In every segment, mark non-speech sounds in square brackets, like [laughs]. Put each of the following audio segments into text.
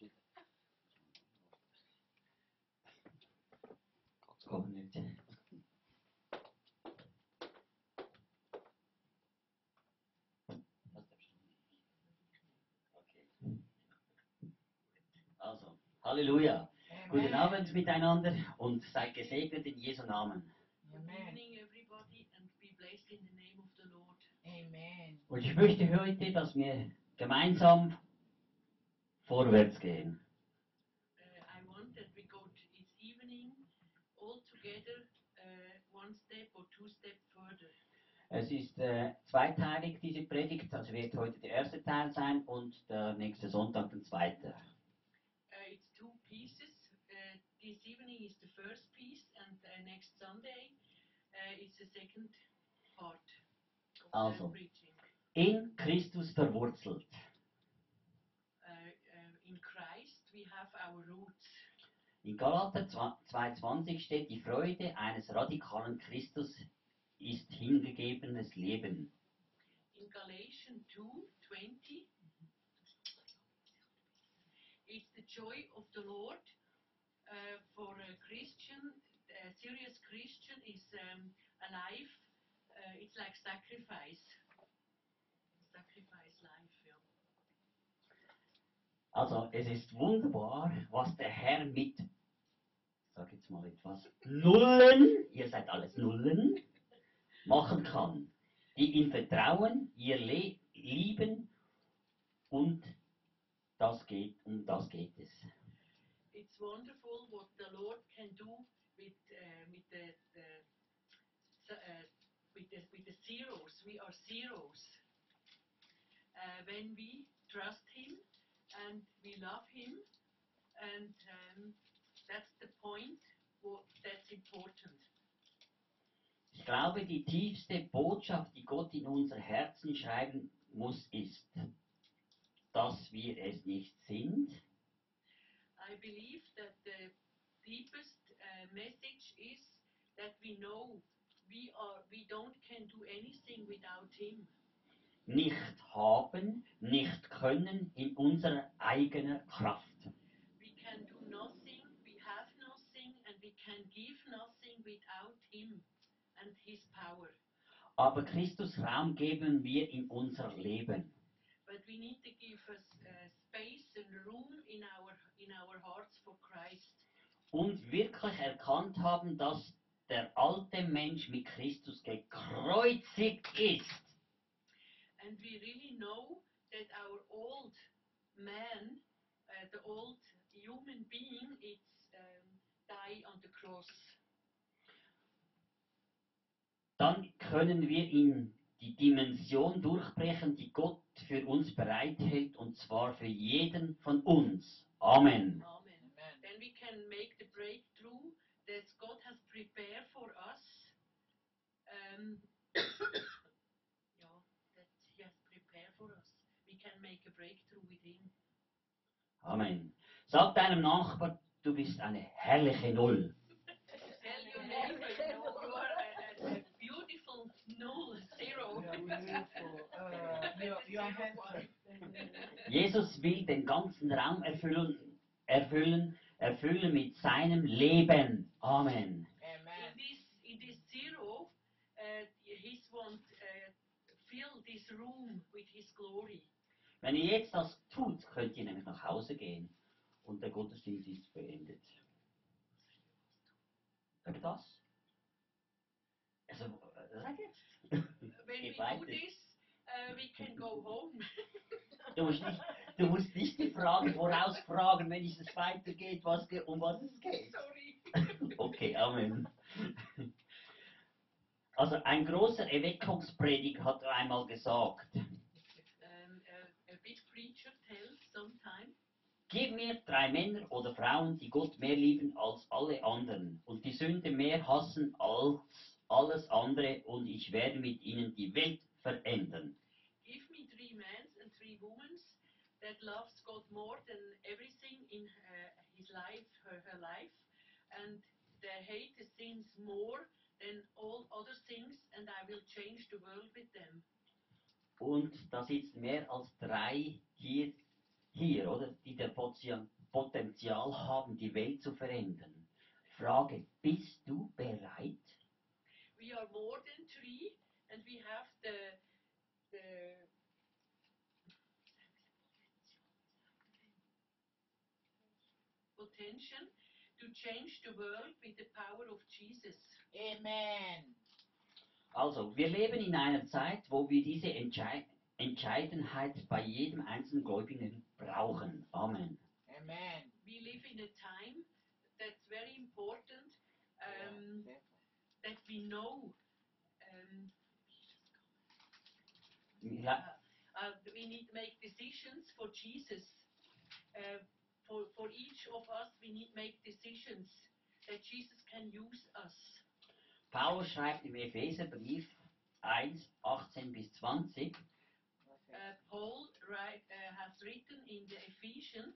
steht. Gott auch nicht. Also, Halleluja. Amen. Guten Abend miteinander und seid gesegnet in Jesu Namen. Amen. Und ich möchte heute, dass wir gemeinsam vorwärts gehen. I want that we go to this evening all together, one step or two step further. Es ist äh, zweiteilig, diese Predigt, also wird heute der erste Teil sein und der nächste Sonntag der zweite. Uh, it's two pieces. Uh, this evening is the first piece, and uh, next Sunday uh, it's the second part of Also. the preaching. In Christus verwurzelt. Uh, uh, in Christ we have our roots. In Galater 2,20 steht, die Freude eines radikalen Christus ist hingegebenes Leben. In Galatians 2:20, it's the joy of the Lord. Uh, for a Christian, a serious Christian is um, a life. Uh, it's like sacrifice. Sacrifice life. Also, es ist wunderbar, was der Herr mit, sag jetzt mal etwas, Nullen, ihr seid alles Nullen, machen kann. Die ihm vertrauen, ihr Le lieben und das geht, um das geht es. It's wonderful what the Lord can do with uh, with the, the uh, with the with the zeros. We are zeros. Uh, when we trust Him and we love Him, and um, that's the point. That's important. Ich glaube, die tiefste Botschaft, die Gott in unser Herzen schreiben muss, ist, dass wir es nicht sind, I believe that the deepest uh, message is that we know we are we don't can do anything without Him. Nicht haben, nicht können in unserer eigenen Kraft. We can do nothing, we have nothing, and we can give nothing without Him and His power. Aber Christus Raum geben wir in unser Leben. But we need to give us uh, space and room in our in our hearts for Christ, Und wirklich erkannt haben, dass der alte Mensch mit Christus gekreuzigt ist. And we really know that our old man, uh, the old human being, it's um, die on the cross. Dann können wir in die Dimension durchbrechen, die Gott für uns bereithält, und zwar für jeden von uns. Amen. Amen. Then we can make the breakthrough that God has prepared for us. Um, yeah, that He has prepared for us. We can make a breakthrough Him. Amen. Sag deinem Nachbar, du bist eine herrliche Null. Tell your neighbor, you are a, beautiful null, zero. Uh. Jesus will den ganzen Raum erfüllen, erfüllen, erfüllen mit seinem Leben. Amen. In this, in this zero, uh, His want uh, fill this room with His glory. Wenn ihr jetzt das tut, könnt ihr nämlich nach Hause gehen und der Gottesdienst ist beendet. Sag das? Also, äh, sag jetzt. [laughs] When Geht we do weiter. this, uh, we can go home. [laughs] Du musst nicht, du musst nicht die Frage vorausfragen, wenn es weitergeht, was, um was es geht. Sorry. [laughs] Okay, Amen. Also ein großer Erweckungsprediger hat einmal gesagt, Um, a, a big preacher tells sometime, gib mir drei Männer oder Frauen, die Gott mehr lieben als alle anderen und die Sünde mehr hassen als alles andere und ich werde mit ihnen die Welt verändern. Give me three men and three women that loves God more than everything in her, his life, her, her life, and they hate the sins more than all other things, and I will change the world with them. Und da sitzen mehr als drei hier, hier oder, die der Potenzial haben, die Welt zu verändern. Frage, bist du bereit? We are more than three, and we have the the potential to change the world with the power of Jesus. Amen. Also, wir leben in einer Zeit, wo wir diese Entschei Entscheidenheit bei jedem einzelnen Gläubigen brauchen. Amen. Amen. We live in a time that's very important um, Yeah, that we know. Um, Ja, uh, we need to make decisions for Jesus. Uh, for, for each of us, we need to make decisions that Jesus can use us. Paulus schreibt im Epheserbrief 1, 18 bis 20, Uh, Paul write, uh, has written in the Ephesians,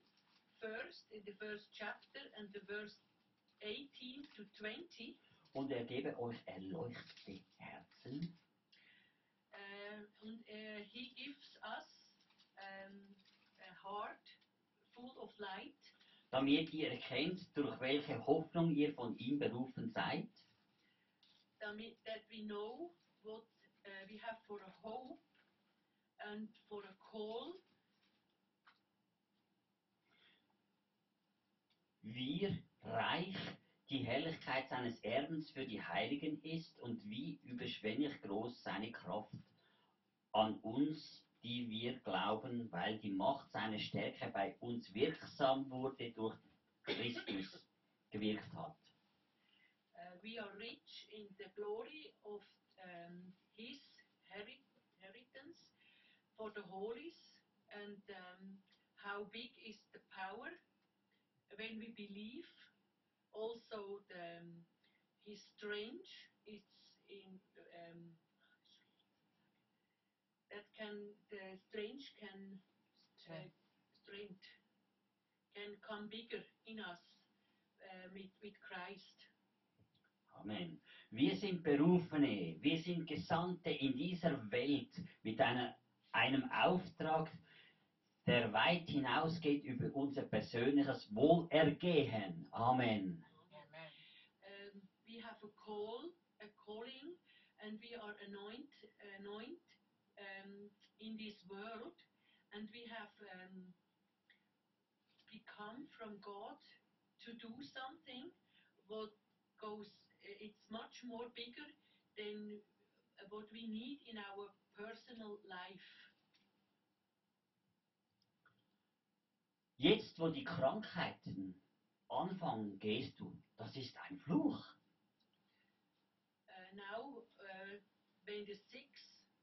first in the first chapter and the verse 18 to 20, und er gebe euch erleuchtete Herzen, uh, and uh, he gives us um, a heart full of light, damit ihr erkennt, durch welche Hoffnung ihr von ihm berufen seid, damit, that we know what uh, we have for a hope and for a call, wie reich die Herrlichkeit seines Erbens für die Heiligen ist und wie überschwänglich groß seine Kraft an uns, die wir glauben, weil die Macht seiner Stärke bei uns wirksam wurde durch Christus gewirkt hat. uh, we are rich in the glory of um, his heri- inheritance for the holies and um, how big is the power when we believe. Also the, um, his strength is in um, that can the strength can uh, strength can come bigger in us uh, with, with Christ. Amen. Wir sind Berufene, wir sind Gesandte in dieser Welt mit einer, einem Auftrag, der weit hinausgeht über unser persönliches Wohlergehen. Amen. Um, we have a call, a calling, and we are anoint, anoint um, in this world, and we have um, become from God to do something what goes. It's much more bigger than what we need in our personal life. Jetzt, wo die Krankheiten anfangen, gehst du. Das ist ein Fluch. Uh, now, uh, when the six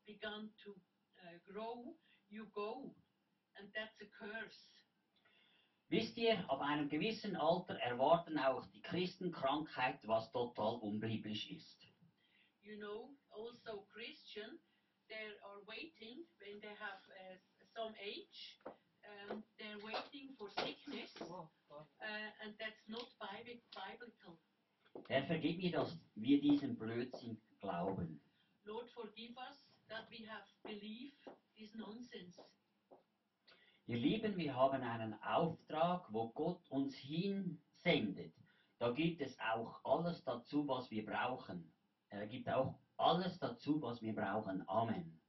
began to uh, grow, you go, and that's a curse. Wisst ihr, ab einem gewissen Alter erwarten auch die Christen Krankheit, was total unbiblisch ist. You know, also Christian, they are waiting when they have uh, some age. Um, they're waiting for sickness, Oh, uh, and that's not biblical. Herr, vergib mir, dass wir diesen Blödsinn glauben. Lord, forgive us that we have believed this nonsense. Ihr Lieben, wir haben einen Auftrag, wo Gott uns hinsendet. Da gibt es auch alles dazu, was wir brauchen. Er gibt auch alles dazu, was wir brauchen. Amen.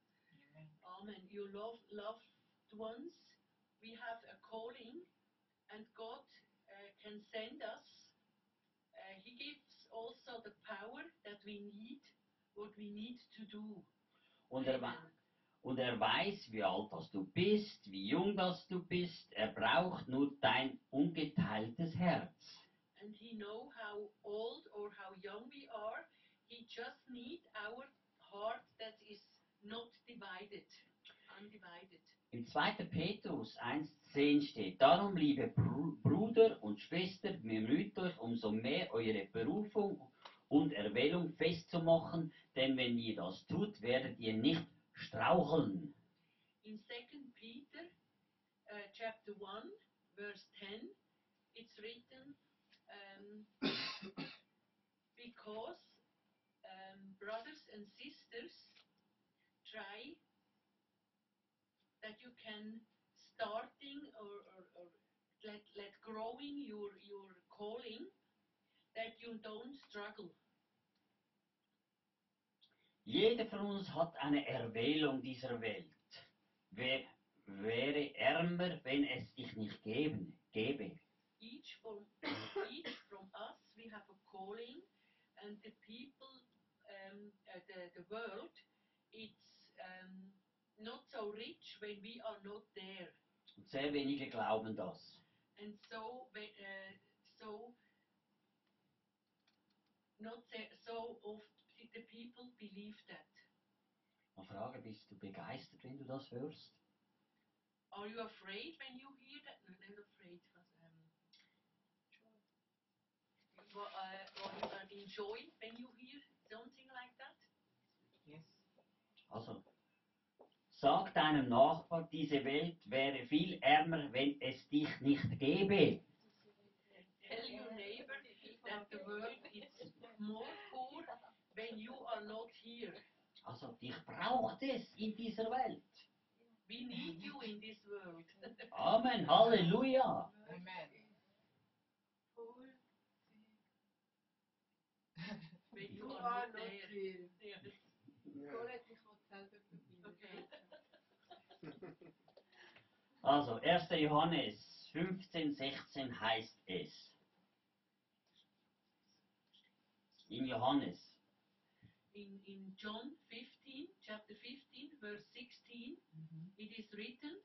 Amen. Amen. You love loved ones. We have a calling, and God uh, can send us. Uh, he gives also the power that we need, what we need to do. Und er, und er weiß, wie alt das du bist, wie jung das du bist. Er braucht nur dein ungeteiltes Herz. And He know how old or how young we are. He just need our heart that is not divided, undivided. Im 2. Petrus 1,10 steht, darum, liebe Bru Bruder und Schwester, bemüht euch umso mehr, eure Berufung und Erwählung festzumachen, denn wenn ihr das tut, werdet ihr nicht straucheln. In Second Peter, uh, chapter one, verse ten, it's written, um, because um, brothers and sisters try that you can starting or, or, or let, let growing your your calling that you don't struggle. Jeder von uns hat eine Erwählung dieser Welt. Wer wäre ärmer, wenn es dich nicht geben, gäbe. each from [coughs] each from us we have a calling, and the people, um, uh, the the world, it's um, not so rich when we are not there, Und sehr wenige glauben das. and so we- uh, so not so oft the people believe that. Mal fragen, bist du begeistert, wenn du das hörst? Are you afraid when you hear that? No, not afraid. Was, um, what, uh, are you enjoy when you hear something like that? Yes. Also, sag deinem Nachbar, diese Welt wäre viel ärmer, wenn es dich nicht gäbe. Tell your neighbor that the world is more poor when you are not here. Also, dich braucht es in dieser Welt. We need you in this world. Amen, Halleluja. Amen. when you are not here. Yes. Colette, ich will selber probieren. Okay. Also, 1. Johannes 15, 16 heißt es. In Johannes. In, in John 15, chapter 15, verse 16, it is written,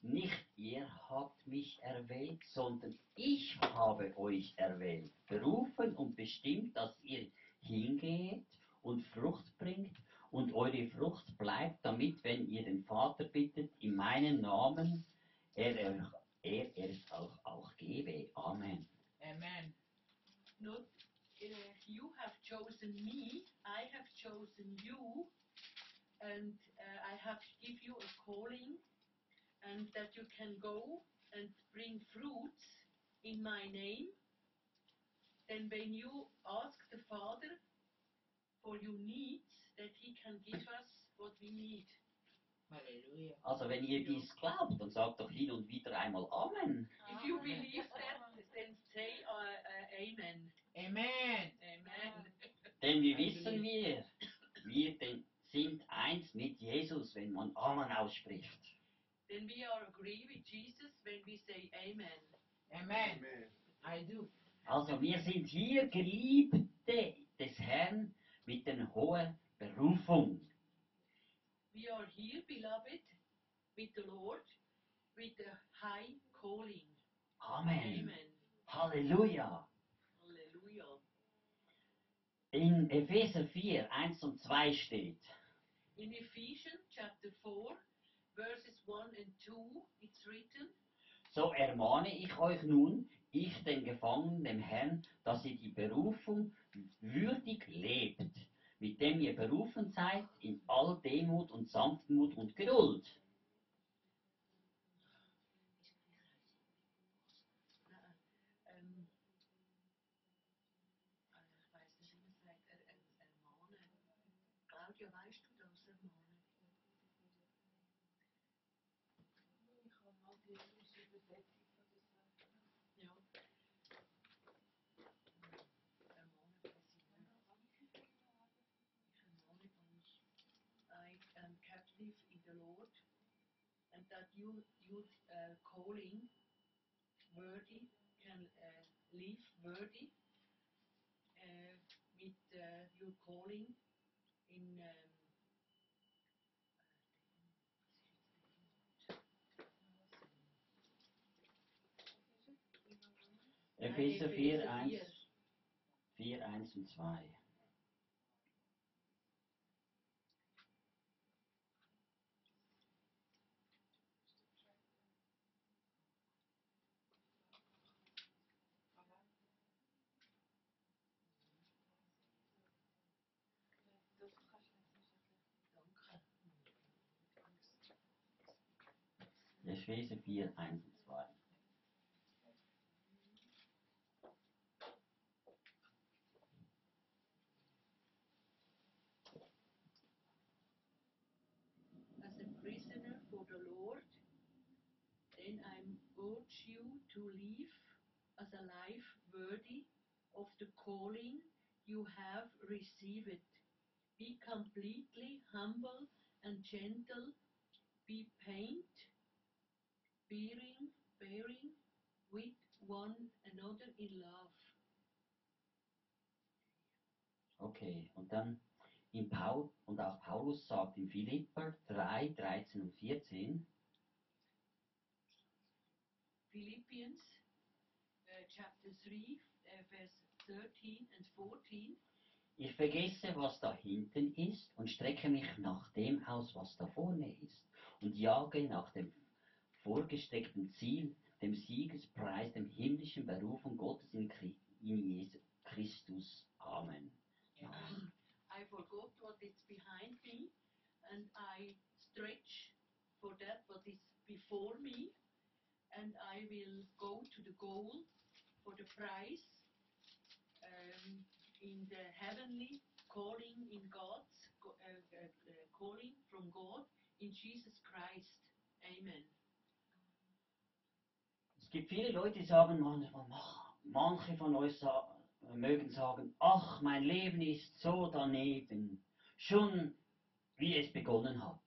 Nicht ihr habt mich erwählt, sondern ich habe euch erwählt, berufen und bestimmt, dass ihr hingeht und Frucht bringt und eure Frucht bleibt, damit, wenn ihr den Vater bittet, in meinem Namen, er, er, er, es auch, auch gebe. Amen. Amen. not uh, you have chosen me, I have chosen you, and uh, I have give you a calling, and that you can go and bring fruits in my name. Then when you ask the Father for your needs, that He can give us what we need. Hallelujah. Also, wenn ihr dies glaubt, dann sagt doch hin und wieder einmal Amen. If you believe that, then say uh, uh, Amen. Amen. Amen. Denn wie wissen wir, wir sind eins mit Jesus, wenn man Amen ausspricht. Then we are agree with Jesus when we say Amen. Amen. I do. Also wir sind hier Geliebte des Herrn mit einer hohen Berufung. We are here, beloved, with the Lord, with a high calling. Amen. Amen. Halleluja. Hallelujah. In Epheser 4, 1 und 2 steht, In Ephesians chapter 4, verses 1 and 2, it's written, so ermahne ich euch nun, ich den Gefangenen, dem Herrn, dass ihr die Berufung würdig lebt, mit dem ihr berufen seid in all Demut und Sanftmut und Geduld. Am captive in the Lord, and that you, you uh, calling worthy can uh, live worthy uh, with uh, your calling in um, Epheser 4, 1, 4. 4, 1 und 2. Das kannst du jetzt nicht erklären. Danke. Epheser 4, 1 und 2. as a prisoner for the Lord, then I urge you to live as a life worthy of the calling you have received. Be completely humble and gentle. Be pained, bearing, bearing with one another in love. Okay, und dann in Paul, und auch Paulus sagt in Philipper 3, 13 und 14, Philippians uh, chapter 3, uh, verse 13 and 14. ich vergesse, was da hinten ist und strecke mich nach dem aus, was da vorne ist und jage nach dem vorgesteckten Ziel, dem Siegespreis, dem himmlischen Berufung Gottes in Jesus Christus. Amen. Amen. I forgot what is behind me, and I stretch for that what is before me, and I will go to the goal for the prize um, in the heavenly calling in God's uh, uh, uh, calling from God in Jesus Christ. Amen. Es gibt viele Leute, die sagen, manchmal, "Ach, manche von euch sa mögen sagen, ach, mein Leben ist so daneben, schon wie es begonnen hat.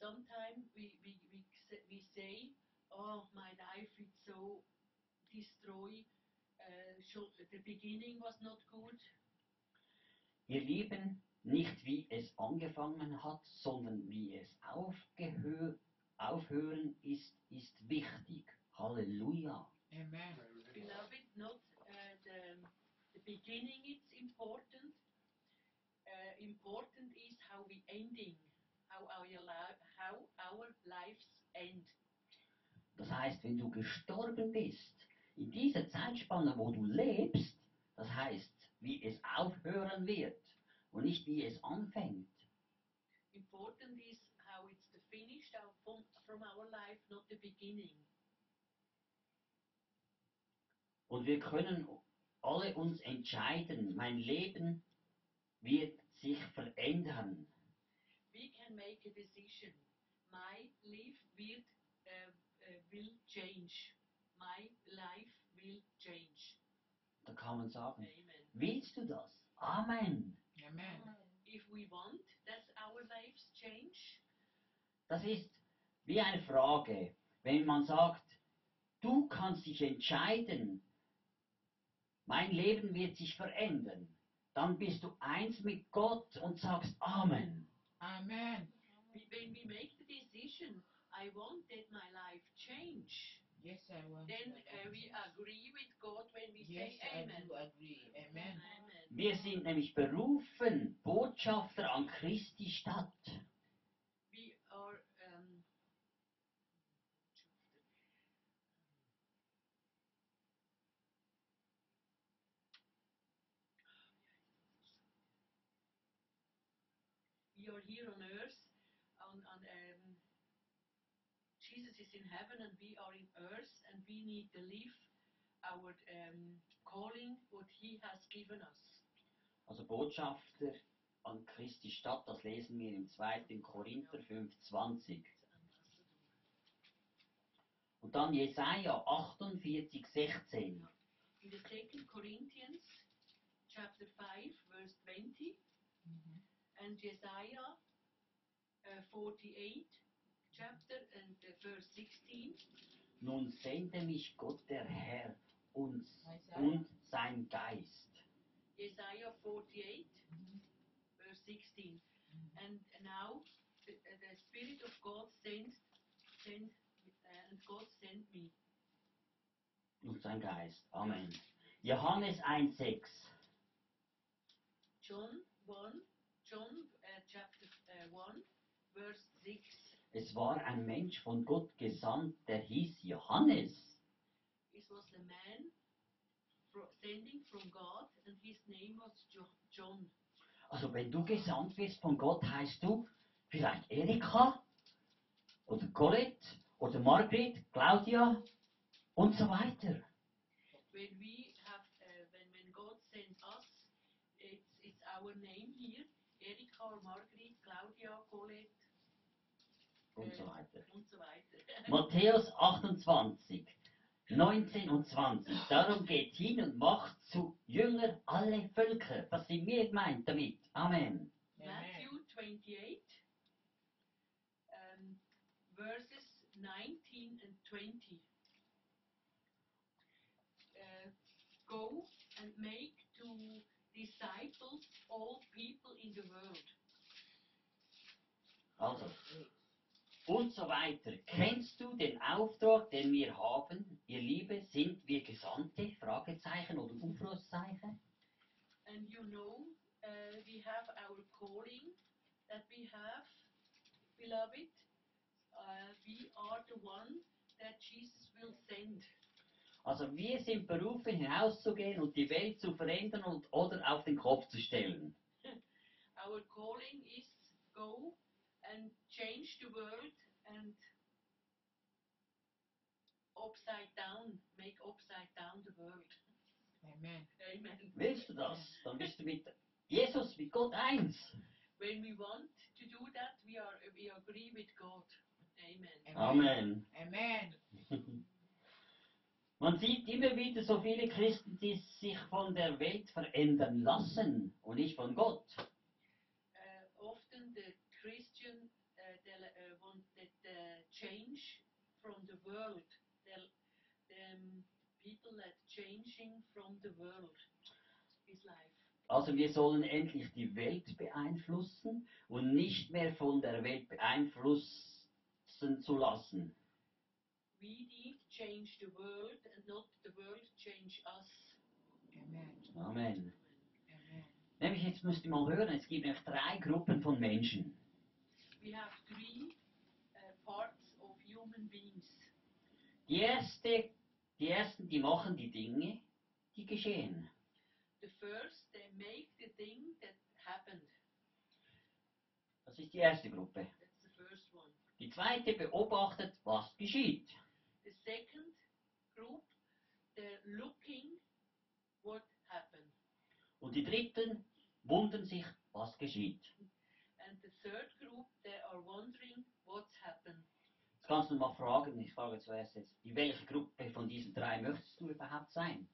Sometimes we, we, we, we say, oh, my life is so destroyed. Uh, the beginning was not good. Ihr Leben nicht wie es angefangen hat, sondern wie es aufgehö aufhören ist, ist wichtig. Halleluja. Amen. Beloved, not uh, the, the beginning is important. Uh, important is how we ending, how our, how our lives end. Das heißt, wenn du gestorben bist, in dieser Zeitspanne, wo du lebst, das heißt, wie es aufhören wird und nicht wie es anfängt. Important is how it's the finished out from, from our life, not the beginning. Und wir können alle uns entscheiden, mein Leben wird sich verändern. we can make a decision. My life will, uh, uh, will change. My life will change. Da kann man sagen, Amen. willst du das? Amen. Amen. If we want that our lives change, Das ist wie eine Frage, wenn man sagt, du kannst dich entscheiden, mein Leben wird sich verändern. Dann bist du eins mit Gott und sagst Amen. Amen. when we make the decision, I want that my life change, Yes, I want then to uh, we agree with God when we Yes, say I Amen. do agree. Amen. Amen. Wir sind nämlich berufen, Botschafter an Christi Stadt. We are. Um, we are here on earth, on, on um, Jesus is in heaven and we are in earth, and we need to live our um, calling, what He has given us. Also Botschafter an Christi Stadt, das lesen wir im 2. Korinther 5,20. Und dann Jesaja 48, 16. In the second Corinthians, chapter 5, verse 20, Mhm. And Jesaja uh, 48, chapter and uh, verse 16. Nun sende mich Gott der Herr und, Isaiah. und sein Geist. Isaiah 48, Mhm. verse 16. And now the, uh, the Spirit of God sent, sent uh, and God sent me. Und sein Geist. Amen. Johannes 1, 6. John 1, John uh, chapter uh, 1, verse 6. Es war ein Mensch von Gott gesandt, der hieß Johannes. It was a man sending from God, and his name was jo- John. Also wenn du gesandt wirst von Gott, heißt du vielleicht Erika oder Colette oder Margret, Claudia und so weiter. When we have, uh, when, when God sent us, it's, it's our name here, Erika or Margret, Claudia, Colette, Und so weiter. und so weiter. [laughs] Matthäus 28, 19 und 20. Darum geht hin und macht zu Jünger alle Völker. Das sind wir gemeint damit. Amen. Amen. Matthew 28, um, verses 19 and 20. Go and make to disciples all people in. Also, und so weiter. Kennst du den Auftrag, den wir haben? Ihr Liebe, sind wir Gesandte? Fragezeichen oder Aufrufzeichen? And you know, uh, we have our calling that we have, beloved. Uh, we are the one that Jesus will send. Also wir sind berufen, hinauszugehen und die Welt zu verändern und, oder auf den Kopf zu stellen. [laughs] Our calling is go and change the world and upside down, make upside down the world. Amen. Amen. Willst du das? Dann bist du mit Jesus, mit Gott eins. When we want to do that, we are we agree with God. Amen. Amen. Amen. [laughs] Man sieht immer wieder so viele Christen, die sich von der Welt verändern lassen und nicht von Gott. Uh, often the Christian uh, they uh, want that uh, change from the world. They'll, um, people that changing from the world is life. Also wir sollen endlich die Welt beeinflussen und nicht mehr von der Welt beeinflussen zu lassen. We need change the world and not the world change us. Amen. Amen. Amen. Nämlich jetzt müsst ihr mal hören, es gibt nämlich drei Gruppen von Menschen. We have three uh, parts human beings. Die, erste, die ersten, die machen die Dinge, die geschehen. The first, they make the thing that happened. Das ist die erste Gruppe. That's the first one. Die zweite beobachtet, was geschieht. The second group, they're looking what happened. Und die dritten wundern sich, was geschieht. And the third group, they are wondering what's happened. Kannst du mal fragen, ich frage zuerst jetzt, in welche Gruppe von diesen drei möchtest du überhaupt sein?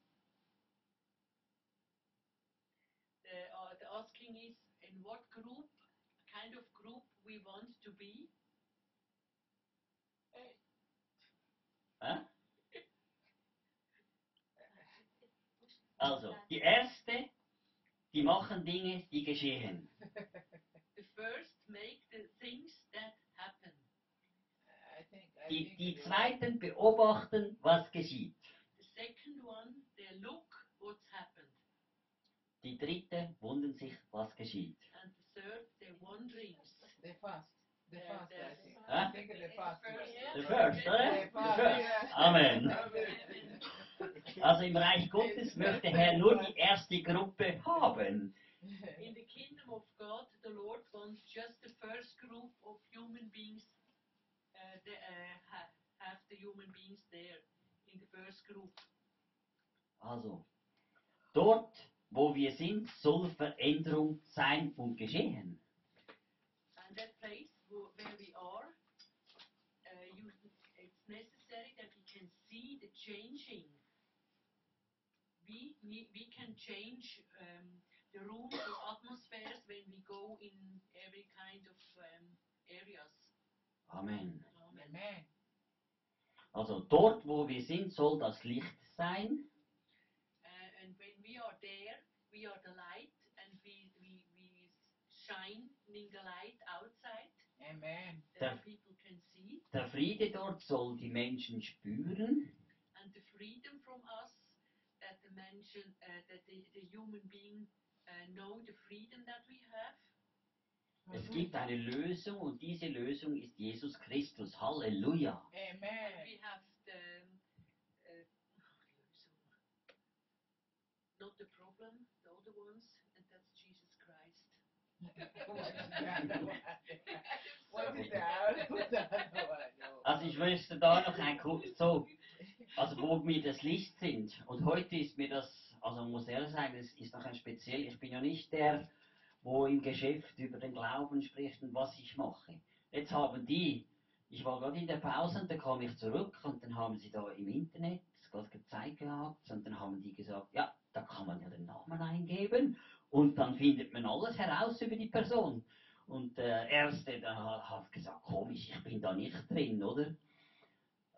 The, uh, the asking is, in what group, kind of group we want to be? Hä? [laughs] Also, die erste, die machen Dinge, die geschehen. The first, make the things that happen. I think. I Die, die zweiten beobachten, was geschieht. The second one, they look what's happened. Die dritte wundern sich, was geschieht. And the third, they're wondering. The fast. The fast. I the- think. The first. The first, oder? The first. Amen. [laughs] Also im Reich Gottes möchte Herr nur die erste Gruppe haben. In the kingdom of God, the Lord wants just the first group of human beings. Have the human beings there in the first group. Also, dort, wo wir sind, soll Veränderung sein und geschehen. And that place wo- where we are, uh, you, it's necessary that we can see the changing. We, we, we can change um, the rooms or atmospheres when we go in every kind of um, areas. Amen. Amen. Also dort, wo wir sind, soll das Licht sein. Uh, and when we are there, we are the light and we, we, we shine in the light outside Amen. that Der- the people can see. Der Friede dort soll die Menschen spüren. and the freedom from us that the mention uh, that the, the human being uh, know the freedom that we have Es gibt eine Lösung und diese Lösung ist Jesus Christus. Halleluja. Amen. we have the uh, not the problem the other ones and that's Jesus Christ. [laughs] Also ich wüsste da noch ein so, also wo wir das Licht sind. Und heute ist mir das, also muss ehrlich sagen, es ist noch ein speziell. Ich bin ja nicht der, wo im Geschäft über den Glauben spricht und was ich mache. Jetzt haben die, ich war gerade in der Pause und dann kam ich zurück und dann haben sie da im Internet das gezeigt gehabt und dann haben die gesagt, ja, da kann man ja den Namen eingeben und dann findet man alles heraus über die Person. Und der Erste, der hat gesagt, komisch, ich bin da nicht drin, oder?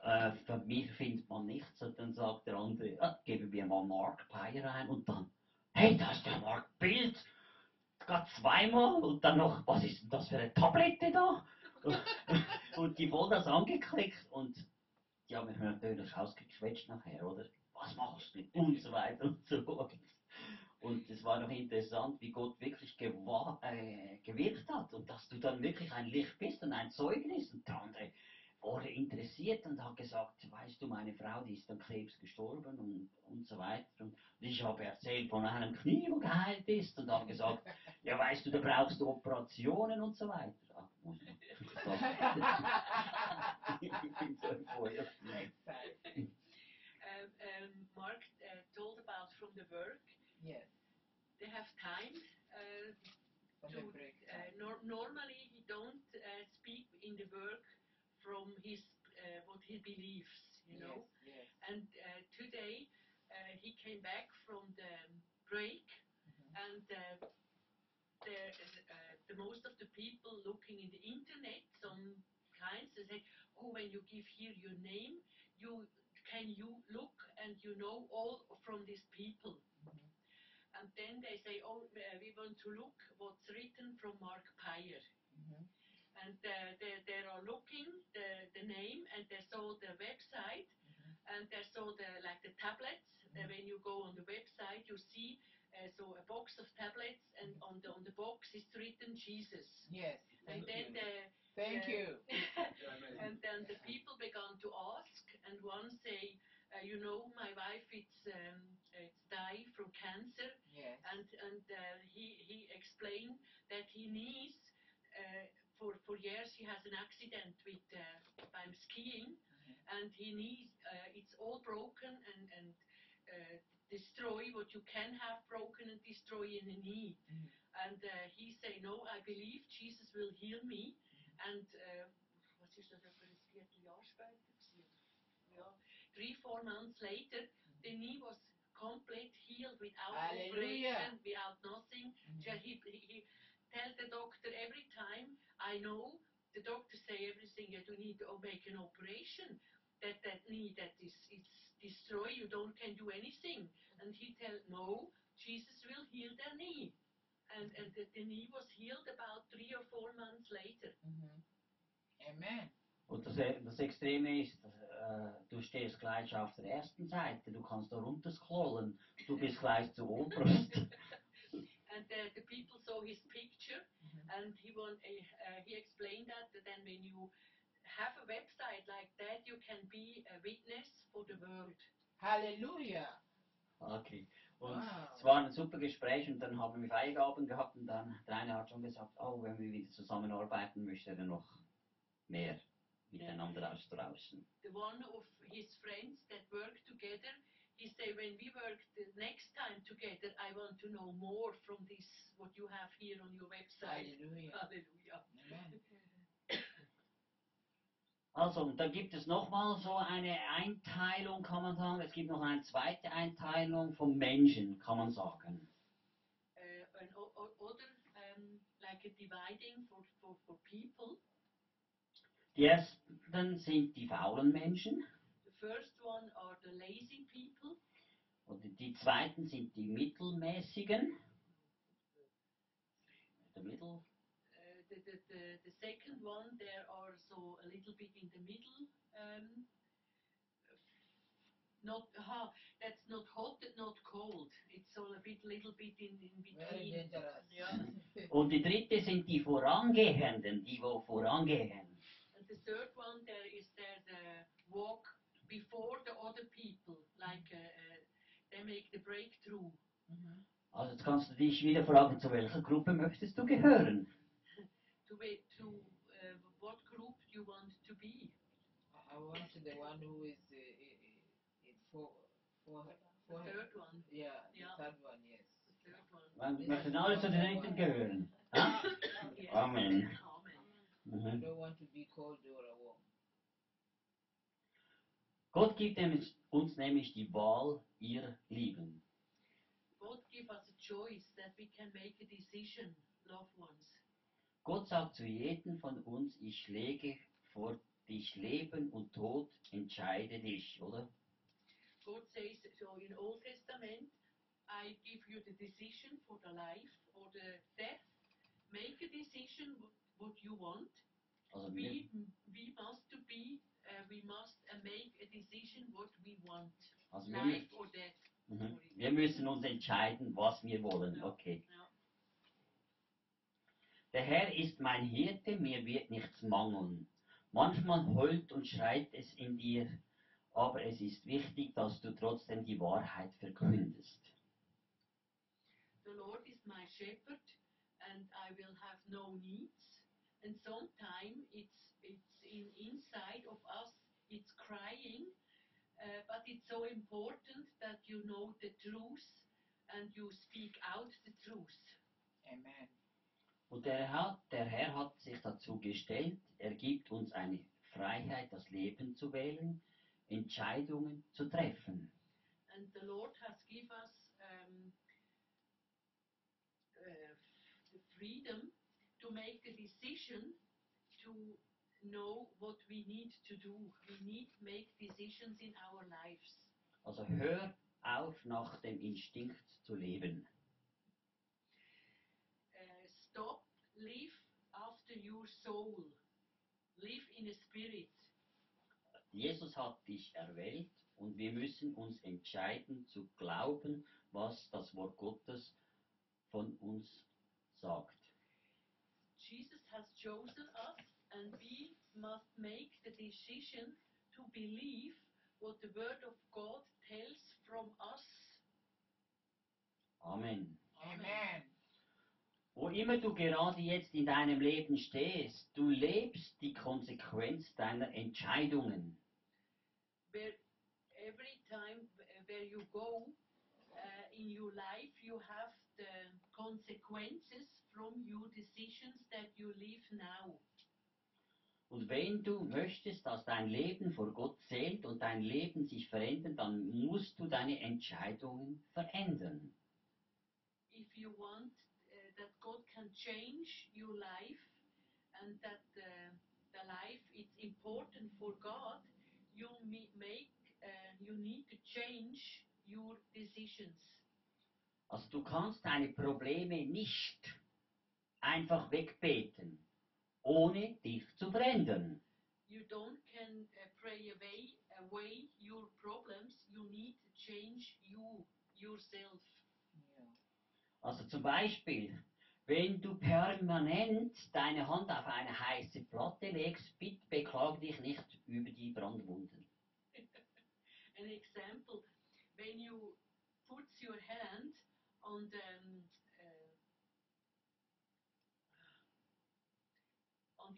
äh, für mich findet man nichts. Und dann sagt der andere, ah, geben wir mal Mark Peyer ein. Und dann, hey, da ist der Mark Bild. Gerade zweimal. Und dann noch, was ist denn das für eine Tablette da? und [laughs] die voll das angeklickt. Und die haben mich natürlich ausgequetscht nachher, oder? Was machst du? Und so weiter und so fort. Und es war noch interessant, wie Gott wirklich äh, gewirkt hat und dass du dann wirklich ein Licht bist und ein Zeugnis. Und der andere wurde interessiert und hat gesagt, weißt du, meine Frau, die ist an Krebs gestorben und, und so weiter. Und ich habe erzählt von einem Knie, wo geheilt ist und habe gesagt, [laughs] ja weißt du, da brauchst du Operationen und so weiter. Ach, muss ich ich bin so euphorisch. Exciting. Um, um, Mark uh, told about from the work. Yes. They have time uh, to uh, nor- normally he don't uh, speak in the work from his uh, what he believes you know Yes, and uh, today uh, he came back from the break Mhm. and uh, the, uh, the most of the people looking in the internet some kinds they say oh when you give here your name you can you look and you know all from these people Mhm. and then they say oh uh, we want to look what's written from mark Peyer Mhm. And uh, they, they are looking the, the name and they saw the website Mhm. and they saw the like the tablets uh, when you go on the website you see uh, so a box of tablets and on the on the box is written jesus Yes. and Thank then you. the Thank uh, you. [laughs] and then the people began to ask and one say uh, you know my wife it's um, it's died from cancer Yes. and and uh, he he explained that he needs uh, for for years he has an accident with uh, skiing and he needs uh, it's all broken and and uh, destroy what you can have broken and destroy in the knee Mhm. and uh, he say no I believe Jesus will heal me and uh, was ist das etwa ein Vierteljahr später gewesen? ja three four months later the knee was complete healed without Hallelujah. operation without nothing Mhm. he, he, he tell the doctor every time I know. The doctor say everything you do need to make an operation. That that knee that is it's destroyed you don't can do anything. And he tell no Jesus will heal their knee. And and the, the knee was healed about three or four months later. Mhm. Amen. Und das, das Extreme ist, äh, du stehst gleich auf der ersten Seite, du kannst da runterscrollen, du bist gleich zu oberst. [laughs] and the, the people saw his picture Mhm. and he want, uh, he explained that, that then when you have a website like that you can be a witness for the world Hallelujah. Okay. Und Wow. es war ein super Gespräch und dann haben wir Freigaben gehabt und dann der eine hat schon gesagt, oh, wenn wir wieder zusammenarbeiten, möchte er noch mehr miteinander austauschen. the one of his friends that work together he say when we work the next time together i want to know more from this what you have here on your website hallelujah Amen. [coughs] Also, und dann gibt es nochmal so eine Einteilung, kann man sagen. Es gibt noch eine zweite Einteilung vom Menschen, kann man sagen. uh, and o- o- other um, like a dividing for, for, for people Die ersten sind die faulen Menschen the first one are the lazy people und die zweiten sind die mittelmäßigen. Der Mittel, uh, the, the, the, the second one there are so a little bit in the middle um, not aha, that's not hot and not cold it's all a bit little bit in, in between. Yeah. [laughs] Und die dritte sind die Vorangehenden, die wo vorangehen. And the third one, there is there the walk before the other people, like uh, uh, they make the breakthrough. Mhm. Also jetzt kannst du dich wieder fragen, zu welcher Gruppe möchtest du gehören? To wait to uh, what group you want to be. I I want the one who is uh, uh, for for The for third one, yeah the Yeah. third one yes. the third one. Wir möchten alle zu den dritten gehören. Yes. Amen. Amen. I Mhm. don't want to be cold or. Gott gibt uns nämlich die Wahl, ihr Lieben. God give us a choice that we can make a decision, loved ones. Gott sagt zu jedem von uns, ich lege vor dich Leben und Tod, entscheide dich, oder? God says, so in Old Testament, I give you the decision for the life or the death. Make a decision what, you want. Also wir, We, we must to be, we must uh, make a decision what we want. also wir, Life or death. mhm. Wir müssen uns entscheiden, was wir wollen. Okay. Ja. Der Herr ist mein Hirte, mir wird nichts mangeln. Manchmal heult und schreit es in dir, aber es ist wichtig, dass du trotzdem die Wahrheit verkündest. The Lord is my shepherd, and I will have no needs. And sometimes it's it's in inside of us, it's crying, uh, but it's so important that you know the truth and you speak out the truth. Amen. Und der Herr, der Herr hat sich dazu gestellt, er gibt uns eine Freiheit, das Leben zu wählen, Entscheidungen zu treffen. And the Lord has given us um, uh, the freedom to make a decision to know what we need to do. We need to make decisions in our lives. Also hör auf, nach dem Instinkt zu leben. Uh, stop, live after your soul. Live in a spirit. Jesus hat dich erwählt und wir müssen uns entscheiden zu glauben, was das Wort Gottes von uns sagt. Jesus has chosen us, and we must make the decision to believe what the Word of God tells from us. Amen. Amen. Wo immer du gerade jetzt in deinem Leben stehst, du lebst die Konsequenz deiner Entscheidungen. Where every time where you go uh, in your life, you have the consequences from your decisions that you live now. Und wenn du möchtest, dass dein Leben vor Gott zählt und dein Leben sich verändert, dann musst du deine Entscheidungen verändern. if you want uh, that God can change your life and that uh, the life is important for God, you make uh, you need to change your decisions. Also du kannst deine Probleme nicht einfach wegbeten, ohne dich zu verändern. You don't can uh, pray away away your problems. You need to change you yourself. Ja. Also zum Beispiel, wenn du permanent deine Hand auf eine heiße Platte legst, bitte beklag dich nicht über die Brandwunden. [laughs] An example, when you put your hand on the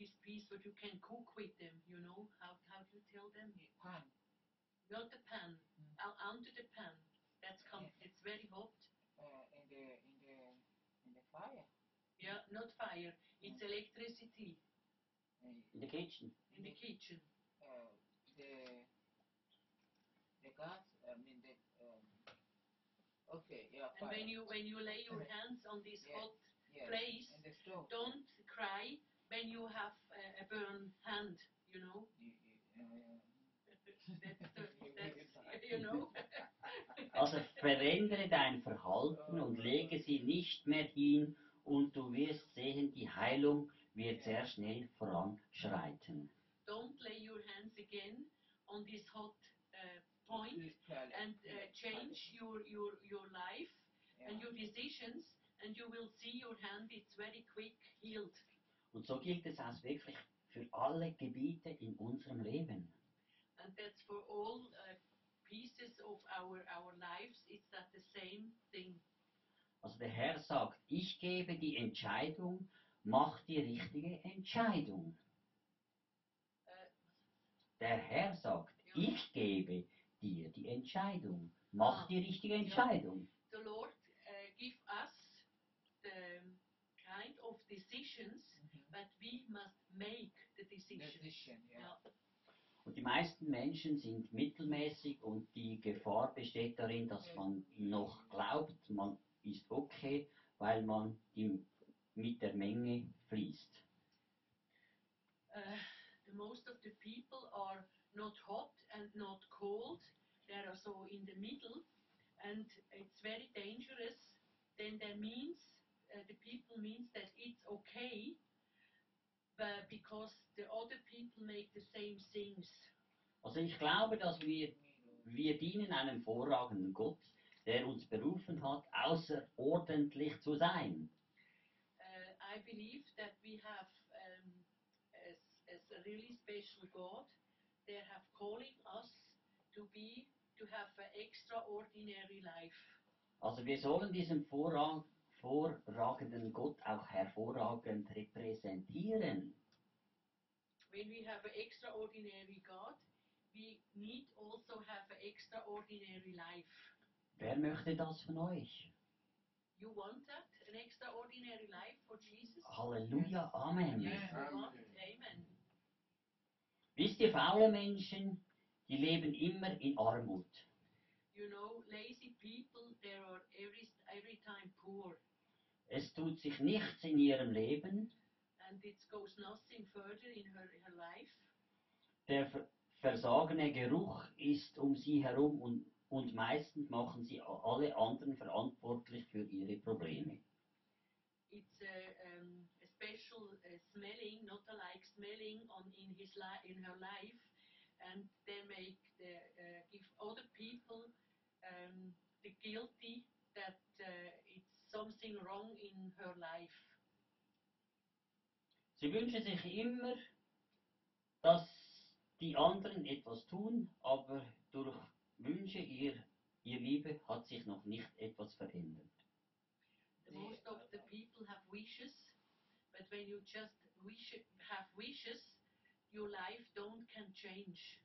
this piece what you can cook with them, you know how how do you tell them? Pan. Not the pan, Mm. uh, under the pan. That's com- it's very hot. Uh, in the in the in the fire. Yeah, not fire. It's electricity Uh, In the kitchen. in the kitchen. uh, the the gas. I mean the. Um, okay. Yeah. And Fire. when you when you lay your hands on this Yeah. hot yes. place, In the stove. don't cry when you have a, a burned hand. You know. You, you, That's the, that's you know. [laughs] Also verändere dein Verhalten und lege sie nicht mehr hin und du wirst sehen, die Heilung wird sehr schnell voranschreiten. Don't lay your hands again on this hot uh, point and uh, change your, your, your life and your decisions, and you will see your hand. It's very quick healed. Und so gilt es auch wirklich für alle Gebiete in unserem Leben. And that's for all uh, pieces of our our lives. It's that the same thing. Also der Herr sagt, ich gebe die Entscheidung, mach die richtige Entscheidung. Äh, Der Herr sagt, Ja. ich gebe dir die Entscheidung, mach Ah. die richtige Entscheidung. the Lord uh, give us the kind of decisions. But we must make the decisions. Decision. Yeah. Ja. Und die meisten Menschen sind mittelmäßig und die Gefahr besteht darin, dass man noch glaubt, man ist okay, weil man die, mit der Menge fließt. Uh, the the most of the people are not hot and not cold. They are so in the middle, and it's very dangerous. Then that means uh, the people means that it's okay, but because the other people make the same things. Also ich glaube, dass wir, wir dienen einem vorragenden Gott, der uns berufen hat, außerordentlich zu sein. Uh, I believe that we have um, as, as a really special God, they have calling us to be to have an extraordinary life. Also wir sollen diesen vorrang, vorragenden Gott auch hervorragend repräsentieren. When we have an extraordinary God, we need also have an extraordinary life. Wer möchte das von euch? You want that? An extraordinary life for Jesus? Halleluja, Amen. Yes. Amen. Wisst ihr, faule Menschen, die leben immer in Armut. You know, lazy people, they are every, every time poor. Es tut sich nichts in ihrem Leben. And it goes nothing further in her, her life. Der ver- versagene Geruch ist um sie herum und, und meistens machen sie alle anderen verantwortlich für ihre Probleme. it's a, um, a special uh, smelling, not alike smelling on in his li- in her life, and they make the uh, give other people um, the guilty that uh, something wrong in her life. Sie wünschen sich immer, dass die anderen etwas tun, aber durch Wünsche ihr, ihr Liebe hat sich noch nicht etwas verändert. The most of the people have wishes, but when you just wish have wishes, your life don't can change.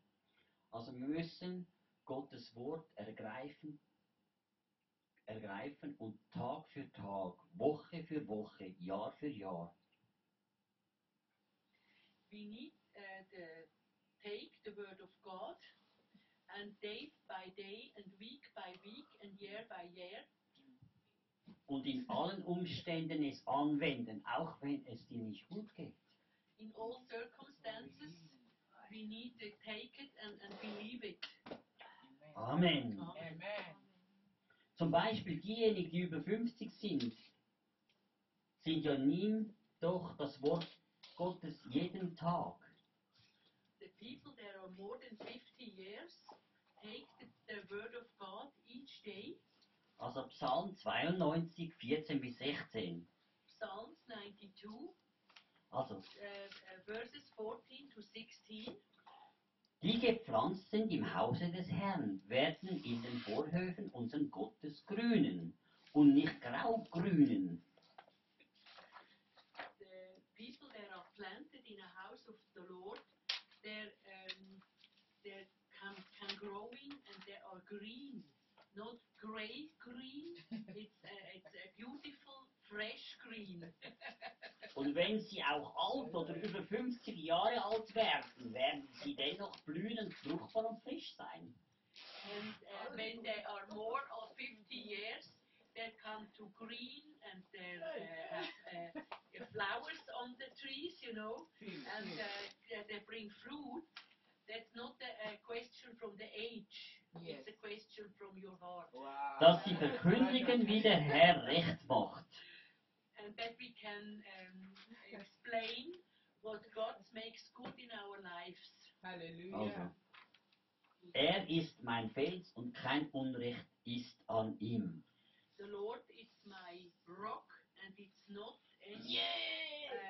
Also wir müssen Gottes Wort ergreifen, ergreifen und Tag für Tag, Woche für Woche, Jahr für Jahr we need uh, the take the word of God and day by day and week by week and year by year und in allen Umständen es anwenden, auch wenn es dir nicht gut geht. in all circumstances. We need to take it and, and believe it. Amen. Amen. Amen. Zum Beispiel diejenigen, die über 50 sind, sind ja nie doch das Wort Gottes jeden Tag. The people that are more than 50 years take the, the word of God each day. Also Psalm 92, 14 bis 16. Psalms 92, Also, uh, uh, verses 14 to 16. die gepflanzt sind im Hause des Herrn, werden in den Vorhöfen unseren Gottes grünen und nicht graugrünen. the people that are planted in a house of the Lord, they're um, they can can growing and they are green, not gray green. [laughs] it's a, it's a beautiful fresh green. [laughs] Und wenn sie auch alt oder über 50 Jahre alt werden, werden sie dennoch blühend, fruchtbar und frisch sein. and uh, when they are more of 50 years, they come to green and they uh, have uh, flowers on the trees, you know, and uh, they bring fruit. That's not a question from the age. Yes. It's a question from your heart. Wow. Dass sie verkündigen, wie der Herr Recht macht. And that we can um, explain what God makes good in our lives. Hallelujah. Also, er ist mein Fels und kein Unrecht ist an ihm. The Lord is my rock and it's not any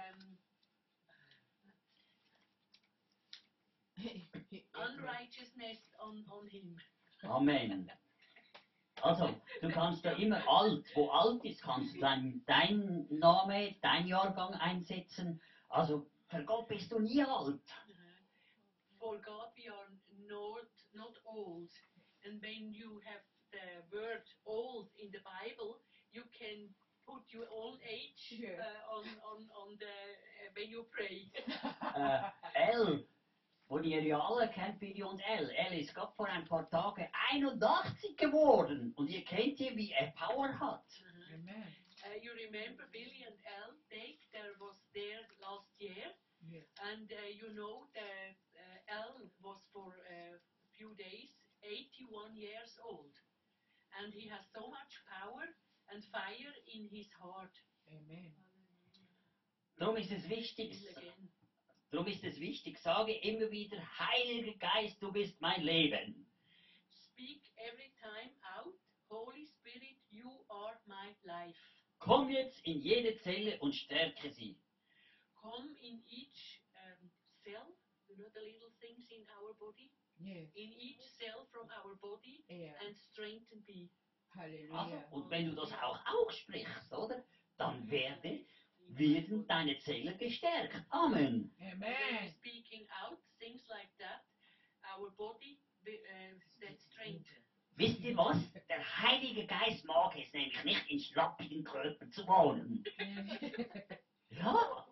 um, unrighteousness on, on him. Amen. Also, du kannst da immer alt, wo alt ist, kannst du dein, dein Name, dein Jahrgang einsetzen. Also, für Gott bist du nie alt. For God we are not not old. And when you have the word old in the Bible, you can put your old age uh, on, on, on the uh, when you pray. Äh, Elle, wo ihr ja alle kennt, Billy und Elle. Elle ist gerade vor ein paar Tagen 81 geworden. Und ihr kennt ihr, wie er Power hat. Amen. Uh, you remember Billy and Elle Dave, there was there last year, Yes. And uh, you know, uh, El was for a few days 81 years old. And he has so much power and fire in his heart. Amen. Darum ist es wichtig. Darum ist es wichtig, sage immer wieder, Heiliger Geist, du bist mein Leben. Speak every time out, Holy Spirit, you are my life. Komm jetzt in jede Zelle und stärke sie. Come in each um, cell, you know the little things in our body, Yes. in each cell from our body Yeah. and strengthen me. Also, Hallelujah. und wenn du das auch aussprichst, oder? Dann werde, werden deine Zellen gestärkt. Amen. Amen. speaking out things like that, our body be- uh, gets strengthened. Wisst ihr was? Der Heilige Geist mag es nämlich nicht, in schlappigen Körpern zu wohnen. [laughs] Ja.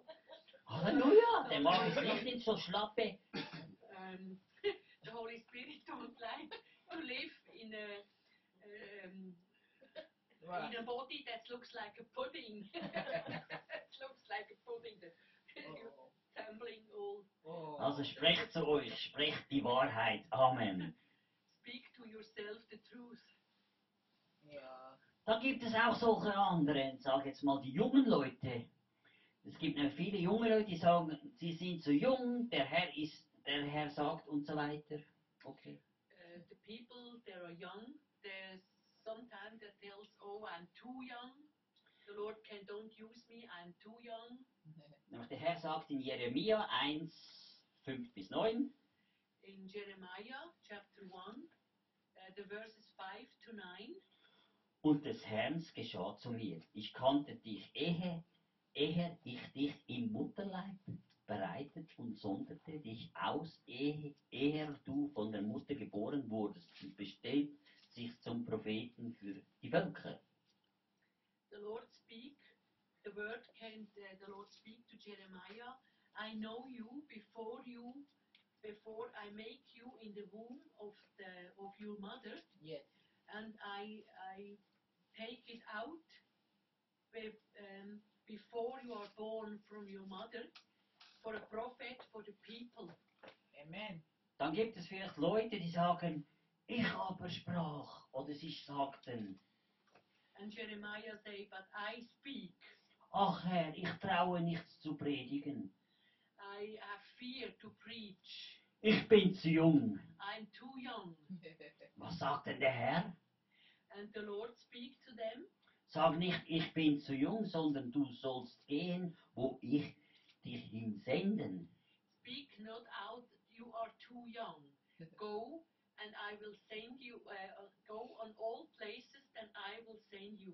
Halleluja. Der mag es nicht in so schlappe. Um, [laughs] the Holy Spirit don't like to live in a um, Wow. in a body that looks like a pudding. [laughs] it looks like a pudding. Oh. [laughs] tumbling all. Oh. Also sprecht zu euch, sprecht die Wahrheit. Amen. Speak to yourself the truth. Ja. Da gibt es auch solche anderen, sag jetzt mal die jungen Leute. Es gibt noch viele junge Leute, die sagen, sie sind zu jung, der Herr ist, der Herr sagt und so weiter. Okay. Uh, the people that are young, there's sometimes that tells, oh, I'm too young. The Lord can don't use me. I'm too young. [laughs] Nämlich der Herr sagt in Jeremia 1, 5 bis 9, In Jeremiah chapter 1, uh, the verses 5 to 9, und des Herrn geschah zu mir. Ich kannte dich ehe, ehe ich dich im Mutterleib bereitet und sonderte dich aus, ehe, ehe du von der Mutter geboren wurdest und bestellt sich zum Propheten für die Völker. the Lord speak, the word can, uh, the Lord speak to Jeremiah, I know you before you, before I make you in the womb of the, of your mother. Yes. and I, I take it out be- um, before you are born from your mother for a prophet for the people. Amen. Dann gibt es vielleicht Leute, die sagen, ich aber sprach, oder sie sagten, And Jeremiah say, but I speak. ach Herr, ich traue nichts zu predigen. I have fear to preach. Ich bin zu jung. I'm too young. [laughs] Was sagt denn der Herr? And the Lord speak to them. Sag nicht, ich bin zu jung, sondern du sollst gehen, wo ich dich hinsenden. Speak not out, you are too young. Go, and I will send you. Uh, go on all places, and I will send you.